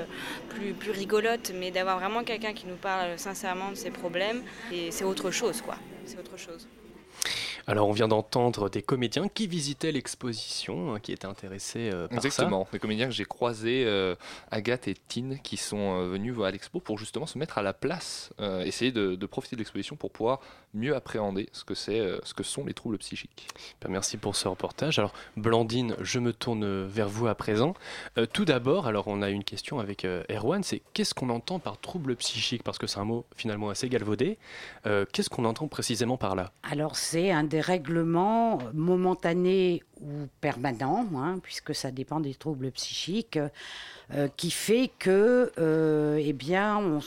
plus, plus rigolotes, mais d'avoir vraiment quelqu'un qui nous parle sincèrement de ses problèmes, et c'est autre chose, quoi. C'est autre chose. Alors, on vient d'entendre des comédiens qui visitaient l'exposition, hein, qui étaient intéressés euh, par Exactement, des comédiens que j'ai croisés, euh, Agathe et Tine, qui sont euh, venus à l'expo pour justement se mettre à la place, essayer de, de profiter de l'exposition pour pouvoir mieux appréhender ce que, c'est, euh, ce que sont les troubles psychiques. Ben, merci pour ce reportage. Alors, Blandine, je me tourne vers vous à présent. Euh, tout d'abord, alors on a une question avec euh, Erwan, c'est qu'est-ce qu'on entend par trouble psychique? Parce que c'est un mot finalement assez galvaudé. Euh, qu'est-ce qu'on entend précisément par là? Alors c'est un dérèglement momentané ou permanent, hein, puisque ça dépend des troubles psychiques, euh, qui fait que, euh, eh bien,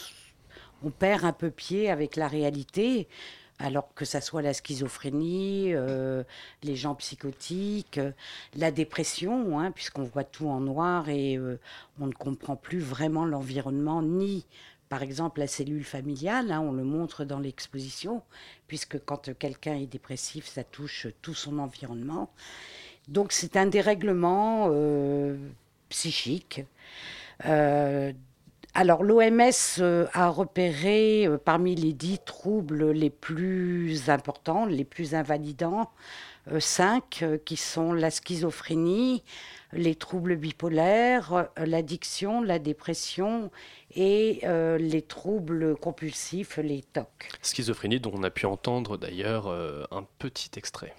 on perd un peu pied avec la réalité. Alors que ça soit la schizophrénie, euh, les gens psychotiques, euh, la dépression, hein, puisqu'on voit tout en noir et euh, on ne comprend plus vraiment l'environnement ni par exemple, la cellule familiale, hein, on le montre dans l'exposition, puisque quand quelqu'un est dépressif, ça touche tout son environnement. Donc c'est un dérèglement psychique. Alors l'OMS euh, a repéré euh, parmi les dix troubles les plus importants, les plus invalidants, euh, cinq qui sont la schizophrénie, les troubles bipolaires, l'addiction, la dépression et les troubles compulsifs, les TOC. Schizophrénie, dont on a pu entendre d'ailleurs un petit extrait.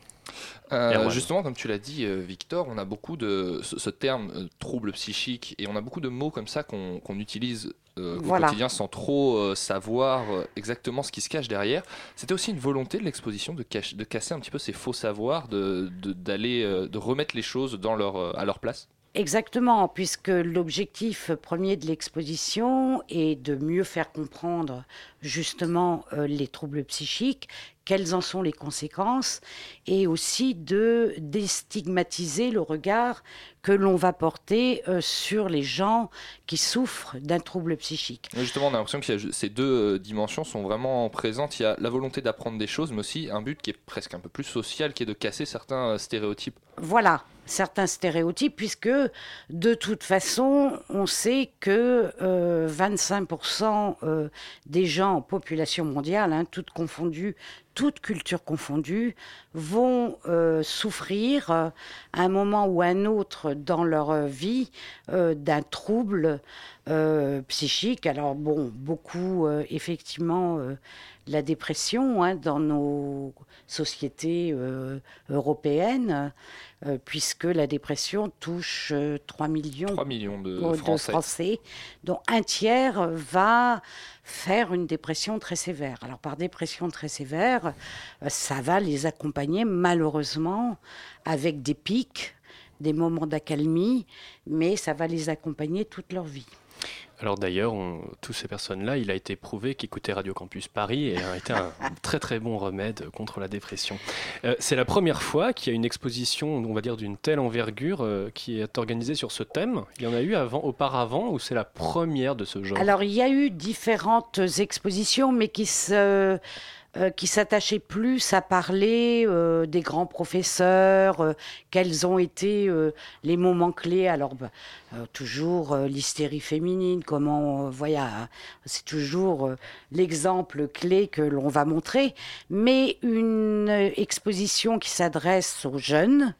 Euh, justement, comme tu l'as dit, euh, Victor, on a beaucoup de ce, ce terme euh, trouble psychique et on a beaucoup de mots comme ça qu'on utilise euh, au Voilà. quotidien sans trop euh, savoir exactement ce qui se cache derrière. C'était aussi une volonté de l'exposition de, casser un petit peu ces faux savoirs, de de- d'aller, euh, de remettre les choses dans leur, euh, à leur place. Exactement, puisque l'objectif premier de l'exposition est de mieux faire comprendre justement euh, les troubles psychiques, quelles en sont les conséquences, et aussi de déstigmatiser le regard que l'on va porter euh, sur les gens qui souffrent d'un trouble psychique. Justement, on a l'impression que ces deux euh, dimensions sont vraiment présentes. Il y a la volonté d'apprendre des choses, mais aussi un but qui est presque un peu plus social, qui est de casser certains stéréotypes. Voilà, certains stéréotypes, puisque de toute façon, on sait que euh, 25% euh, des gens en population mondiale, hein, toutes confondues, toutes cultures confondues, vont euh, souffrir euh, à un moment ou à un autre dans leur euh, vie euh, d'un trouble euh, psychique. Alors bon, beaucoup euh, effectivement euh, la dépression hein, dans nos sociétés euh, européennes, euh, puisque la dépression touche euh, 3 millions, 3 millions de euh, Français. dont un tiers va faire une dépression très sévère. Alors par dépression très sévère, euh, ça va les accompagner malheureusement avec des pics, des moments d'accalmie, mais ça va les accompagner toute leur vie. Alors d'ailleurs, toutes ces personnes-là, il a été prouvé qu'écouter Radio Campus Paris et a été un très très bon remède contre la dépression. Euh, c'est la première fois qu'il y a une exposition, on va dire d'une telle envergure, euh, qui est organisée sur ce thème. Il y en a eu avant, auparavant, ou c'est la première de ce genre? Alors, il y a eu différentes expositions, mais qui se. Euh, qui s'attachaient plus à parler euh, des grands professeurs, euh, quels ont été euh, les moments clés. Alors, bah, euh, toujours l'hystérie féminine, comment, voilà, c'est toujours l'exemple clé que l'on va montrer, mais une exposition qui s'adresse aux jeunes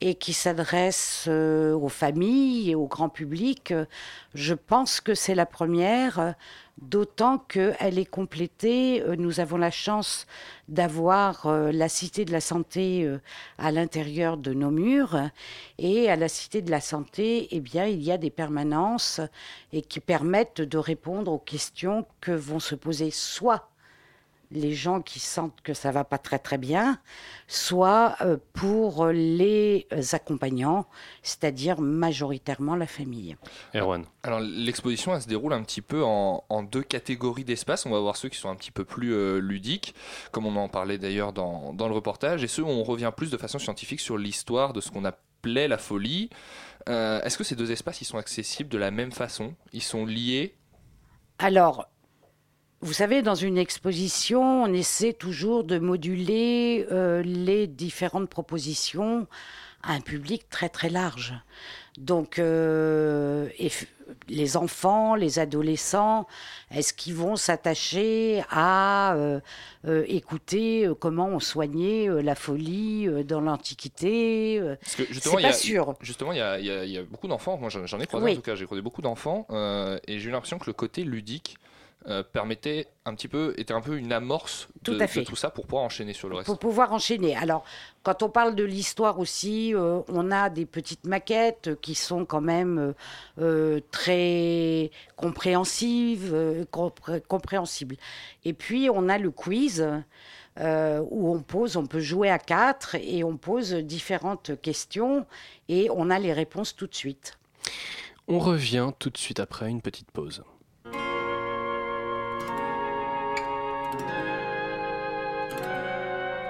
et qui s'adresse euh, aux familles et au grand public, je pense que c'est la première, d'autant qu'elle est complétée. euh, Nous avons la chance d'avoir euh, la Cité de la Santé euh, à l'intérieur de nos murs. Et à la Cité de la Santé, eh bien, il y a des permanences et qui permettent de répondre aux questions que vont se poser soit les gens qui sentent que ça va pas très très bien, soit euh, pour les accompagnants, c'est-à-dire majoritairement la famille. Erwan. Alors l'exposition elle se déroule un petit peu en, en deux catégories d'espaces. On va voir ceux qui sont un petit peu plus euh, ludiques, comme on en parlait d'ailleurs dans, dans le reportage, et ceux où on revient plus de façon scientifique sur l'histoire de ce qu'on appelait la folie. Euh, Est-ce que ces deux espaces ils sont accessibles de la même façon? Ils sont liés? Alors, vous savez, dans une exposition, on essaie toujours de moduler euh, les différentes propositions à un public très très large. Donc, euh, et les enfants, les adolescents, est-ce qu'ils vont s'attacher à euh, euh, écouter comment on soignait la folie dans l'Antiquité C'est y a, pas sûr. Justement, il y a, y y beaucoup d'enfants. Moi, j'en ai croisé Oui. en tout cas. J'ai croisé beaucoup d'enfants, et j'ai eu l'impression que le côté ludique euh, permettait un petit peu, était un peu une amorce de Tout à de fait. tout ça pour pouvoir enchaîner sur le reste. Pour pouvoir enchaîner. Alors, quand on parle de l'histoire aussi, euh, on a des petites maquettes qui sont quand même euh, euh, très compréhensives, euh, compré- compréhensibles. Et puis, on a le quiz. euh, où on pose, on peut jouer à quatre et on pose différentes questions et on a les réponses tout de suite. On revient tout de suite après une petite pause.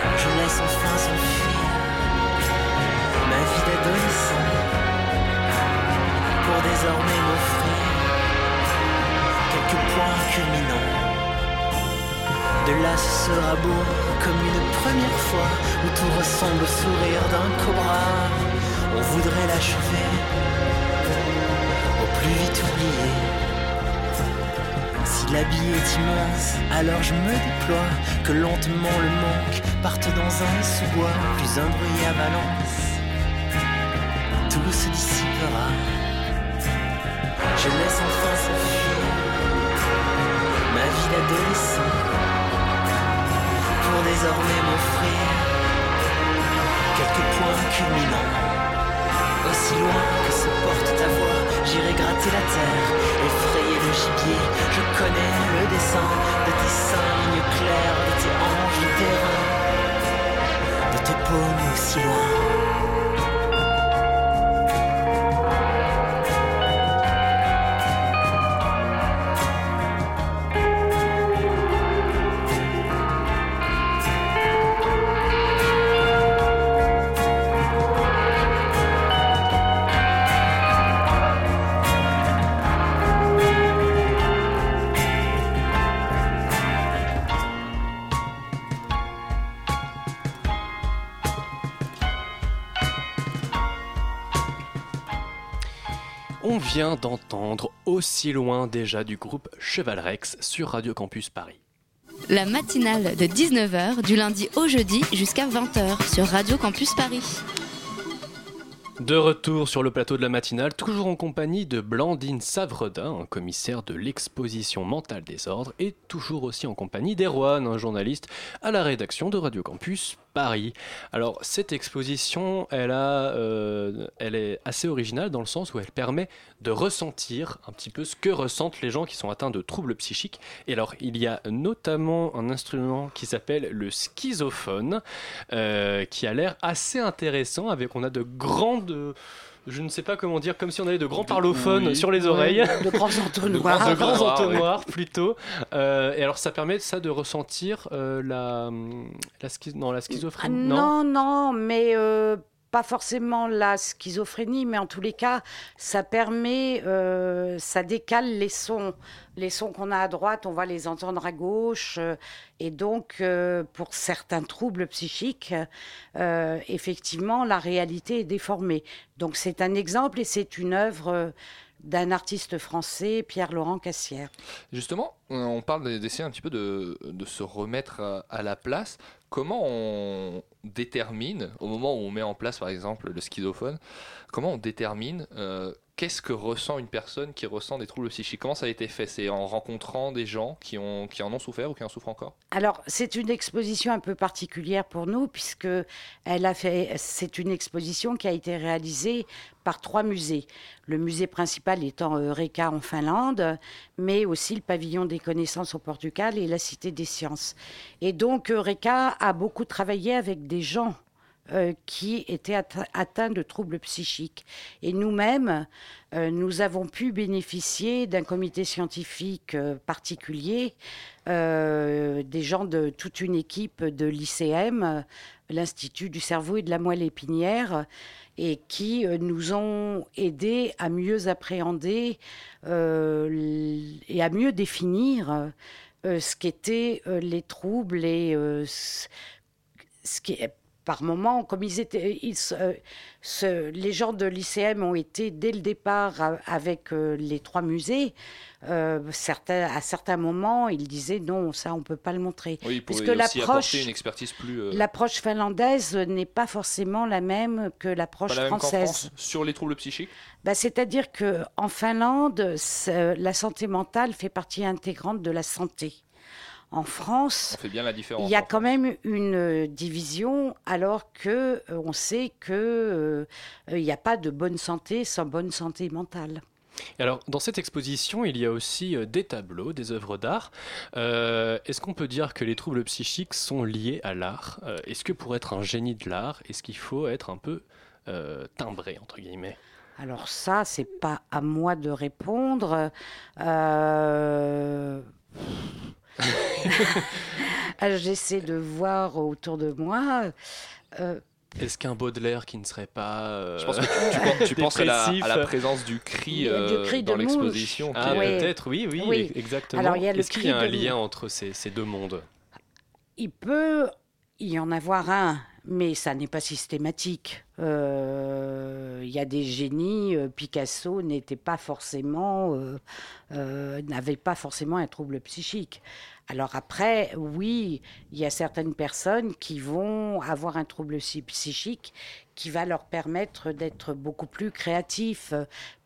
Je laisse enfin s'enfuir ma vie d'adolescent pour désormais m'offrir quelques points culminants. De là, ce sera beau comme une première fois où tout ressemble au sourire d'un cobra. On voudrait l'achever au plus vite oublié. Si l'habit est immense, alors je me déploie, que lentement le manque parte dans un sous-bois, plus un bruit à Valence. Tout se dissipera. Je laisse enfin s'enfuir ma vie d'adolescent pour désormais m'offrir quelques points culminants. Aussi loin que se porte ta voix, j'irai gratter la terre, effrayer Je connais le dessin de tes seins, lignes claires, de tes hanches, de de tes paumes aussi loin. Vient d'entendre Aussi loin déjà du groupe Cheval Rex sur Radio Campus Paris. La matinale de 19h du lundi au jeudi jusqu'à 20h sur Radio Campus Paris. De retour sur le plateau de la matinale, toujours en compagnie de Blandine Savredin, un commissaire de l'exposition mentale des ordres, et toujours aussi en compagnie d'Erwan, un journaliste à la rédaction de Radio Campus Alors cette exposition, elle, a, euh, est assez originale dans le sens où elle permet de ressentir un petit peu ce que ressentent les gens qui sont atteints de troubles psychiques. Et alors il y a notamment un instrument qui s'appelle le schizophone, euh, qui a l'air assez intéressant, avec on a de grandes je ne sais pas comment dire, comme si on avait de grands parlophones oui. sur les oreilles. de grands entonnoirs. De grands entonnoirs, plutôt. Euh, et alors, ça permet ça de ressentir euh, la, la, schi- non, la Ah, schizophrénie. non, non, mais euh, pas forcément la schizophrénie, mais en tous les cas, ça permet, euh, ça décale les sons. Les sons qu'on a à droite, on va les entendre à gauche. euh, et donc, euh, pour certains troubles psychiques, euh, effectivement, la réalité est déformée. Donc, c'est un exemple et c'est une œuvre euh, d'un artiste français, Pierre-Laurent Cassière. Justement, euh, on parle d'essayer un petit peu de, se remettre à, à la place. Comment on détermine, au moment où on met en place par exemple le schizophone, comment on détermine euh, qu'est-ce que ressent une personne qui ressent des troubles psychiques? Comment ça a été fait? C'est en rencontrant des gens qui, en ont souffert ou qui en souffrent encore? Alors, c'est une exposition un peu particulière pour nous, puisque elle a fait, c'est une exposition qui a été réalisée par trois musées. Le musée principal étant Eureka en Finlande, mais aussi le pavillon des connaissances au Portugal et la Cité des sciences. Et donc, Eureka a beaucoup travaillé avec des gens euh, qui étaient atte- atteints de troubles psychiques. Et nous-mêmes, euh, nous avons pu bénéficier d'un comité scientifique euh, particulier, des gens de toute une équipe de l'ICM, l'Institut du cerveau et de la moelle épinière, et qui nous ont aidés à mieux appréhender et à mieux définir ce qu'étaient les troubles et ce qui est par moment, comme ils étaient, ils euh, ce- les gens de l'ICM ont été dès le départ avec euh, les trois musées. euh, certains, à certains moments, ils disaient non, ça on peut pas le montrer, Oui, l'approche, une expertise plus... euh, l'approche finlandaise n'est pas forcément la même que l'approche la française. France sur les troubles psychiques? Bah, C'est-à-dire que en Finlande, la santé mentale fait partie intégrante de la santé. En France, On fait bien la différence. il y a quand même une euh, division, alors que euh, on sait que euh, euh, n'y a pas de bonne santé sans bonne santé mentale. Et alors, dans cette exposition, il y a aussi euh, des tableaux, des œuvres d'art. Euh, est-ce qu'on peut dire que les troubles psychiques sont liés à l'art? Euh, Est-ce que pour être un génie de l'art, est-ce qu'il faut être un peu euh, timbré, entre guillemets? Alors ça, c'est pas à moi de répondre. Ah, J'essaie de voir autour de moi. Euh, Est-ce qu'un Baudelaire qui ne serait pas. euh, Je pense que tu, tu penses- tu penses à la, à la dépressif présence du cri, du euh, cri dans l'exposition. Ah, peut-être, oui, oui, Oui. exactement. Alors, il y a le Est-ce qu'il y a un de- lien entre ces, ces deux mondes? Il peut y en avoir un, mais ça n'est pas systématique. Euh, Il y a des génies. euh, Picasso n'était pas forcément, euh, n'avait pas forcément un trouble psychique. Alors après, oui, il y a certaines personnes qui vont avoir un trouble psy- psychique qui va leur permettre d'être beaucoup plus créatifs,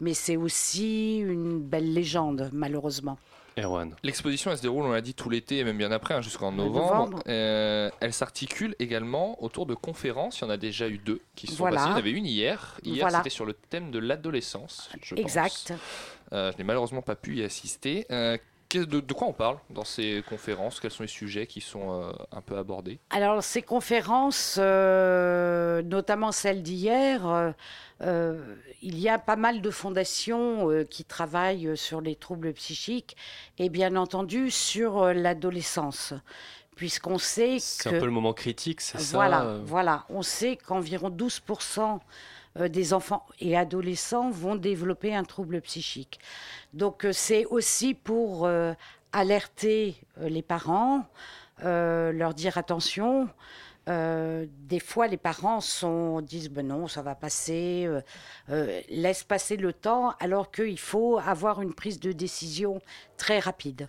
mais c'est aussi une belle légende, malheureusement. Erwan. L'exposition, elle se déroule, on l'a dit, tout l'été et même bien après, hein, jusqu'en novembre. novembre. Euh, elle s'articule également autour de conférences. Il y en a déjà eu deux qui se sont Voilà. passées. Il y en avait une hier. Hier, Voilà. c'était sur le thème de l'adolescence. je pense. Exact. Euh, je n'ai malheureusement pas pu y assister. Euh, de, de quoi on parle dans ces conférences? Quels sont les sujets qui sont euh, un peu abordés? Alors, ces conférences, euh, notamment celle d'hier, euh, il y a pas mal de fondations euh, qui travaillent sur les troubles psychiques et bien entendu sur l'adolescence. Puisqu'on sait C'est que. un peu le moment critique, c'est ça? Voilà, euh, voilà. On sait qu'environ 12% euh, des enfants et adolescents vont développer un trouble psychique. Donc euh, c'est aussi pour euh, alerter les parents, leur dire attention. des fois, les parents disent ben non, ça va passer, laisse passer le temps, alors qu'il faut avoir une prise de décision très rapide.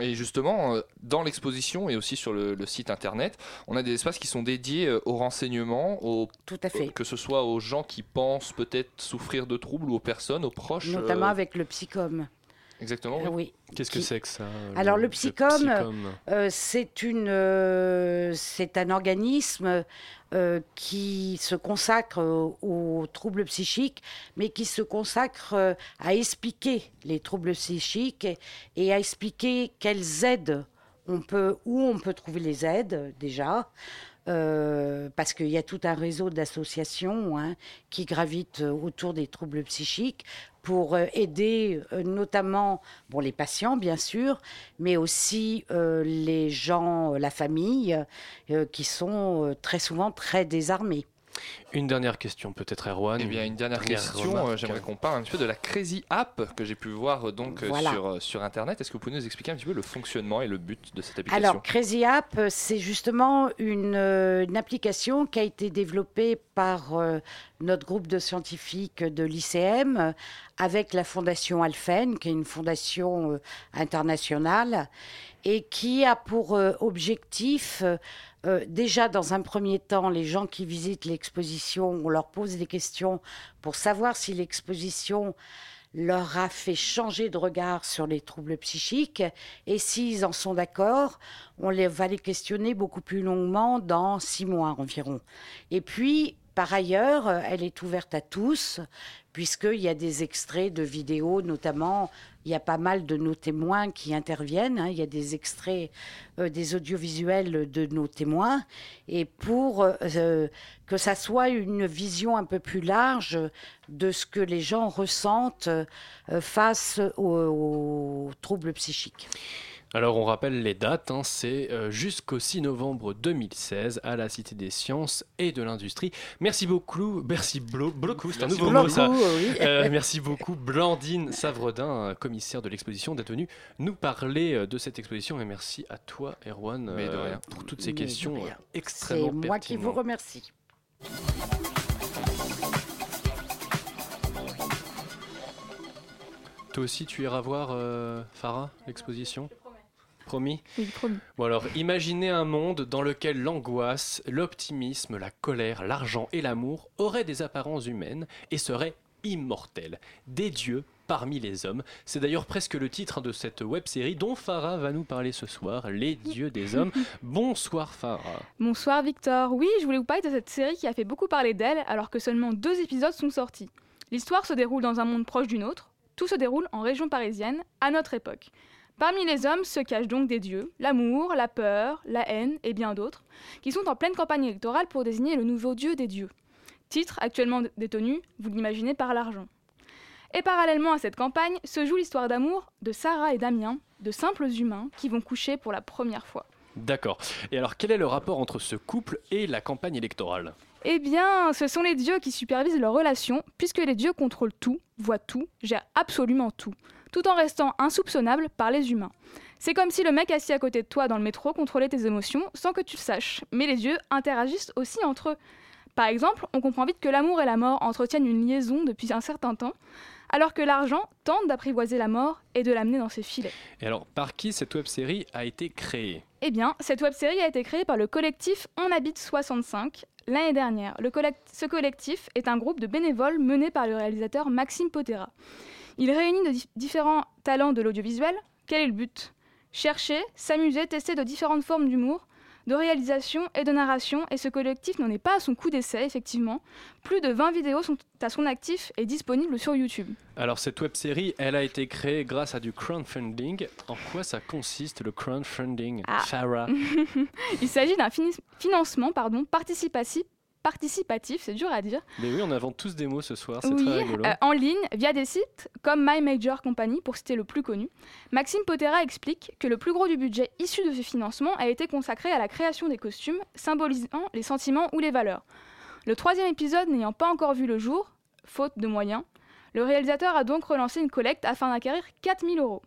Et justement, euh, dans l'exposition et aussi sur le, le site internet, on a des espaces qui sont dédiés euh, au renseignement, aux, Tout à fait. que ce soit aux gens qui pensent peut-être souffrir de troubles ou aux personnes, aux proches. Notamment euh, avec le psychome. Exactement. Euh, oui. Qu'est-ce que Qui- c'est que ça Alors le psychome, psychome euh, c'est une, euh, c'est un organisme qui se consacre aux troubles psychiques, mais qui se consacre à expliquer les troubles psychiques et, et à expliquer quelles aides on peut, où on peut trouver les aides déjà. euh, parce qu'il y a tout un réseau d'associations hein, qui gravitent autour des troubles psychiques pour euh, aider euh, notamment bon, les patients, bien sûr, mais aussi les gens, la famille, qui sont très souvent très désarmés. Une dernière question, peut-être Erwan. Eh bien, une dernière question, remarque. euh, j'aimerais qu'on parle un petit peu de la Crazy App que j'ai pu voir euh, donc euh, Voilà. sur, sur Internet. Est-ce que vous pouvez nous expliquer un petit peu le fonctionnement et le but de cette application? Alors, Crazy App, c'est justement une, une application qui a été développée par euh, notre groupe de scientifiques de l'ICM avec la fondation Alphen, qui est une fondation euh, internationale et qui a pour euh, objectif, euh, déjà dans un premier temps, les gens qui visitent l'exposition, on leur pose des questions pour savoir si l'exposition leur a fait changer de regard sur les troubles psychiques et s'ils en sont d'accord, on les, va les questionner beaucoup plus longuement dans six mois environ. Et puis, par ailleurs, euh, elle est ouverte à tous, puisqu'il y a des extraits de vidéos, notamment, il y a pas mal de nos témoins qui interviennent, hein, il y a des extraits euh, des audiovisuels de nos témoins, et pour euh, que ça soit une vision un peu plus large de ce que les gens ressentent face aux troubles psychiques. Alors on rappelle les dates, hein, c'est euh, jusqu'au 6 novembre 2016 à la Cité des Sciences et de l'Industrie. Merci beaucoup, merci Blo- beaucoup, c'est un nouveau mot beaucoup, ça. oui. Euh, merci beaucoup Blandine Savredin, euh, commissaire de l'exposition, d'être venue nous parler de cette exposition et merci à toi Erwan euh, pour toutes ces Mais questions extrêmement C'est moi qui vous remercie. Toi aussi tu iras voir euh, Farah l'exposition? Promis Oui, promis. Bon alors, imaginez un monde dans lequel l'angoisse, l'optimisme, la colère, l'argent et l'amour auraient des apparences humaines et seraient immortels, des dieux parmi les hommes. C'est d'ailleurs presque le titre de cette web-série dont Farah va nous parler ce soir, Les dieux des hommes. Bonsoir Farah. Bonsoir Victor. Oui, je voulais vous parler de cette série qui a fait beaucoup parler d'elle alors que seulement deux épisodes sont sortis. L'histoire se déroule dans un monde proche du nôtre. Tout se déroule en région parisienne, à notre époque. Parmi les hommes se cachent donc des dieux, l'amour, la peur, la haine et bien d'autres, qui sont en pleine campagne électorale pour désigner le nouveau dieu des dieux. Titre actuellement détenu, vous l'imaginez, par l'argent. Et parallèlement à cette campagne se joue l'histoire d'amour de Sarah et Damien, de simples humains qui vont coucher pour la première fois. D'accord. Et alors, quel est le rapport entre ce couple et la campagne électorale? Eh bien, ce sont les dieux qui supervisent leurs relations, puisque les dieux contrôlent tout, voient tout, gèrent absolument tout, tout en restant insoupçonnables par les humains. C'est comme si le mec assis à côté de toi dans le métro contrôlait tes émotions sans que tu le saches, mais les dieux interagissent aussi entre eux. Par exemple, on comprend vite que l'amour et la mort entretiennent une liaison depuis un certain temps, alors que l'argent tente d'apprivoiser la mort et de l'amener dans ses filets. Et alors, par qui cette web-série a été créée? Eh bien, cette web-série a été créée par le collectif On habite 65 l'année dernière. Le collect- ce collectif est un groupe de bénévoles mené par le réalisateur Maxime Potera. Il réunit de dif- différents talents de l'audiovisuel. Quel est le but? Chercher, s'amuser, tester de différentes formes d'humour, de réalisation et de narration, et ce collectif n'en est pas à son coup d'essai, effectivement. Plus de 20 vidéos sont à son actif et disponibles sur YouTube. Alors cette web série, elle a été créée grâce à du crowdfunding. En quoi ça consiste le crowdfunding? Ah. Farah Il s'agit d'un financement pardon, participatif, participatif, c'est dur à dire, Mais oui, on invente tous des mots ce soir, c'est oui, très rigolo. euh, en ligne via des sites comme My Major Company, pour citer le plus connu. Maxime Potera explique que le plus gros du budget issu de ce financement a été consacré à la création des costumes, symbolisant les sentiments ou les valeurs. Le troisième épisode n'ayant pas encore vu le jour, faute de moyens, le réalisateur a donc relancé une collecte afin d'acquérir 4000 euros.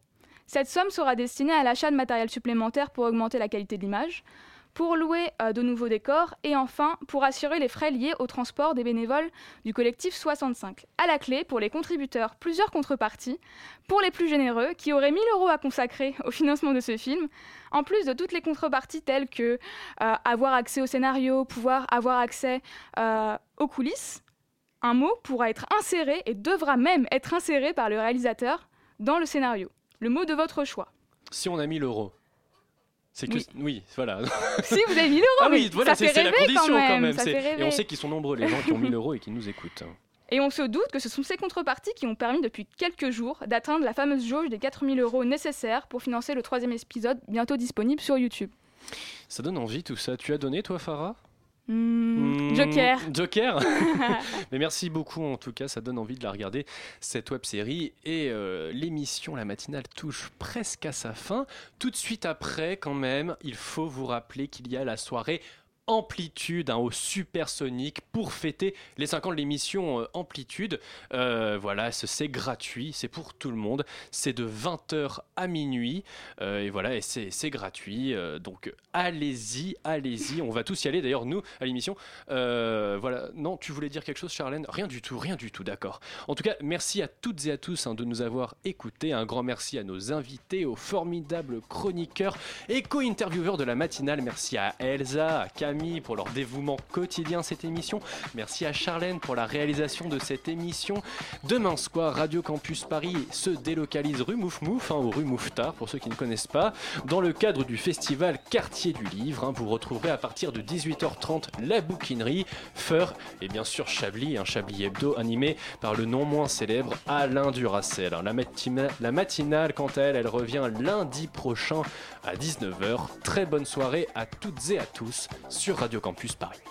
Cette somme sera destinée à l'achat de matériel supplémentaire pour augmenter la qualité de l'image, pour louer euh, de nouveaux décors et enfin pour assurer les frais liés au transport des bénévoles du collectif 65. À la clé, pour les contributeurs, plusieurs contreparties. Pour les plus généreux, qui auraient 1000 euros à consacrer au financement de ce film, en plus de toutes les contreparties telles que euh, avoir accès au scénario, pouvoir avoir accès euh, aux coulisses, un mot pourra être inséré et devra même être inséré par le réalisateur dans le scénario. Le mot de votre choix. Si on a 1000 euros. C'est que. Oui. Oui, voilà. Si vous avez 1000 euros, Ah oui, voilà, ça fait c'est la rêver condition quand quand même, ça Et on rêver. sait qu'ils sont nombreux, les gens qui ont 1000 euros et qui nous écoutent. Et on se doute que ce sont ces contreparties qui ont permis depuis quelques jours d'atteindre la fameuse jauge des 4000 euros nécessaires pour financer le troisième épisode bientôt disponible sur YouTube. Ça donne envie tout ça. Tu as donné, toi, Farah? Hmm, Hmm, Joker. Joker Mais merci beaucoup en tout cas, ça donne envie de la regarder, cette web série. Et euh, l'émission, la matinale, touche presque à sa fin. Tout de suite après, quand même, il faut vous rappeler qu'il y a la soirée Amplitude hein, au Supersonic pour fêter les 5 ans de l'émission euh, Amplitude. Euh, voilà, ce- c'est gratuit, c'est pour tout le monde. C'est de 20h à minuit. Euh, et voilà, et c'est gratuit. donc allez-y, allez-y. On va tous y aller d'ailleurs, nous, à l'émission. Voilà, non, tu voulais dire quelque chose, Charlène? Rien du tout, rien du tout, d'accord. En tout cas, merci à toutes et à tous hein, de nous avoir écoutés. Un grand merci à nos invités, aux formidables chroniqueurs et co-intervieweurs de la matinale. Merci à Elsa, à Camille pour leur dévouement quotidien cette émission. Merci à Charlène pour la réalisation de cette émission. Demain soir, Radio Campus Paris se délocalise rue Mouf Mouf, hein, ou rue Mouffetard pour ceux qui ne connaissent pas, dans le cadre du festival Quartier du Livre. hein. vous retrouverez à partir de 18h30 la bouquinerie, Feur et bien sûr Chablis, un Chablis Hebdo animé par le non moins célèbre Alain Duracel. hein. La, matina- la matinale, quant à elle, elle revient lundi prochain à 19h. Très bonne soirée à toutes et à tous Radio Campus Paris.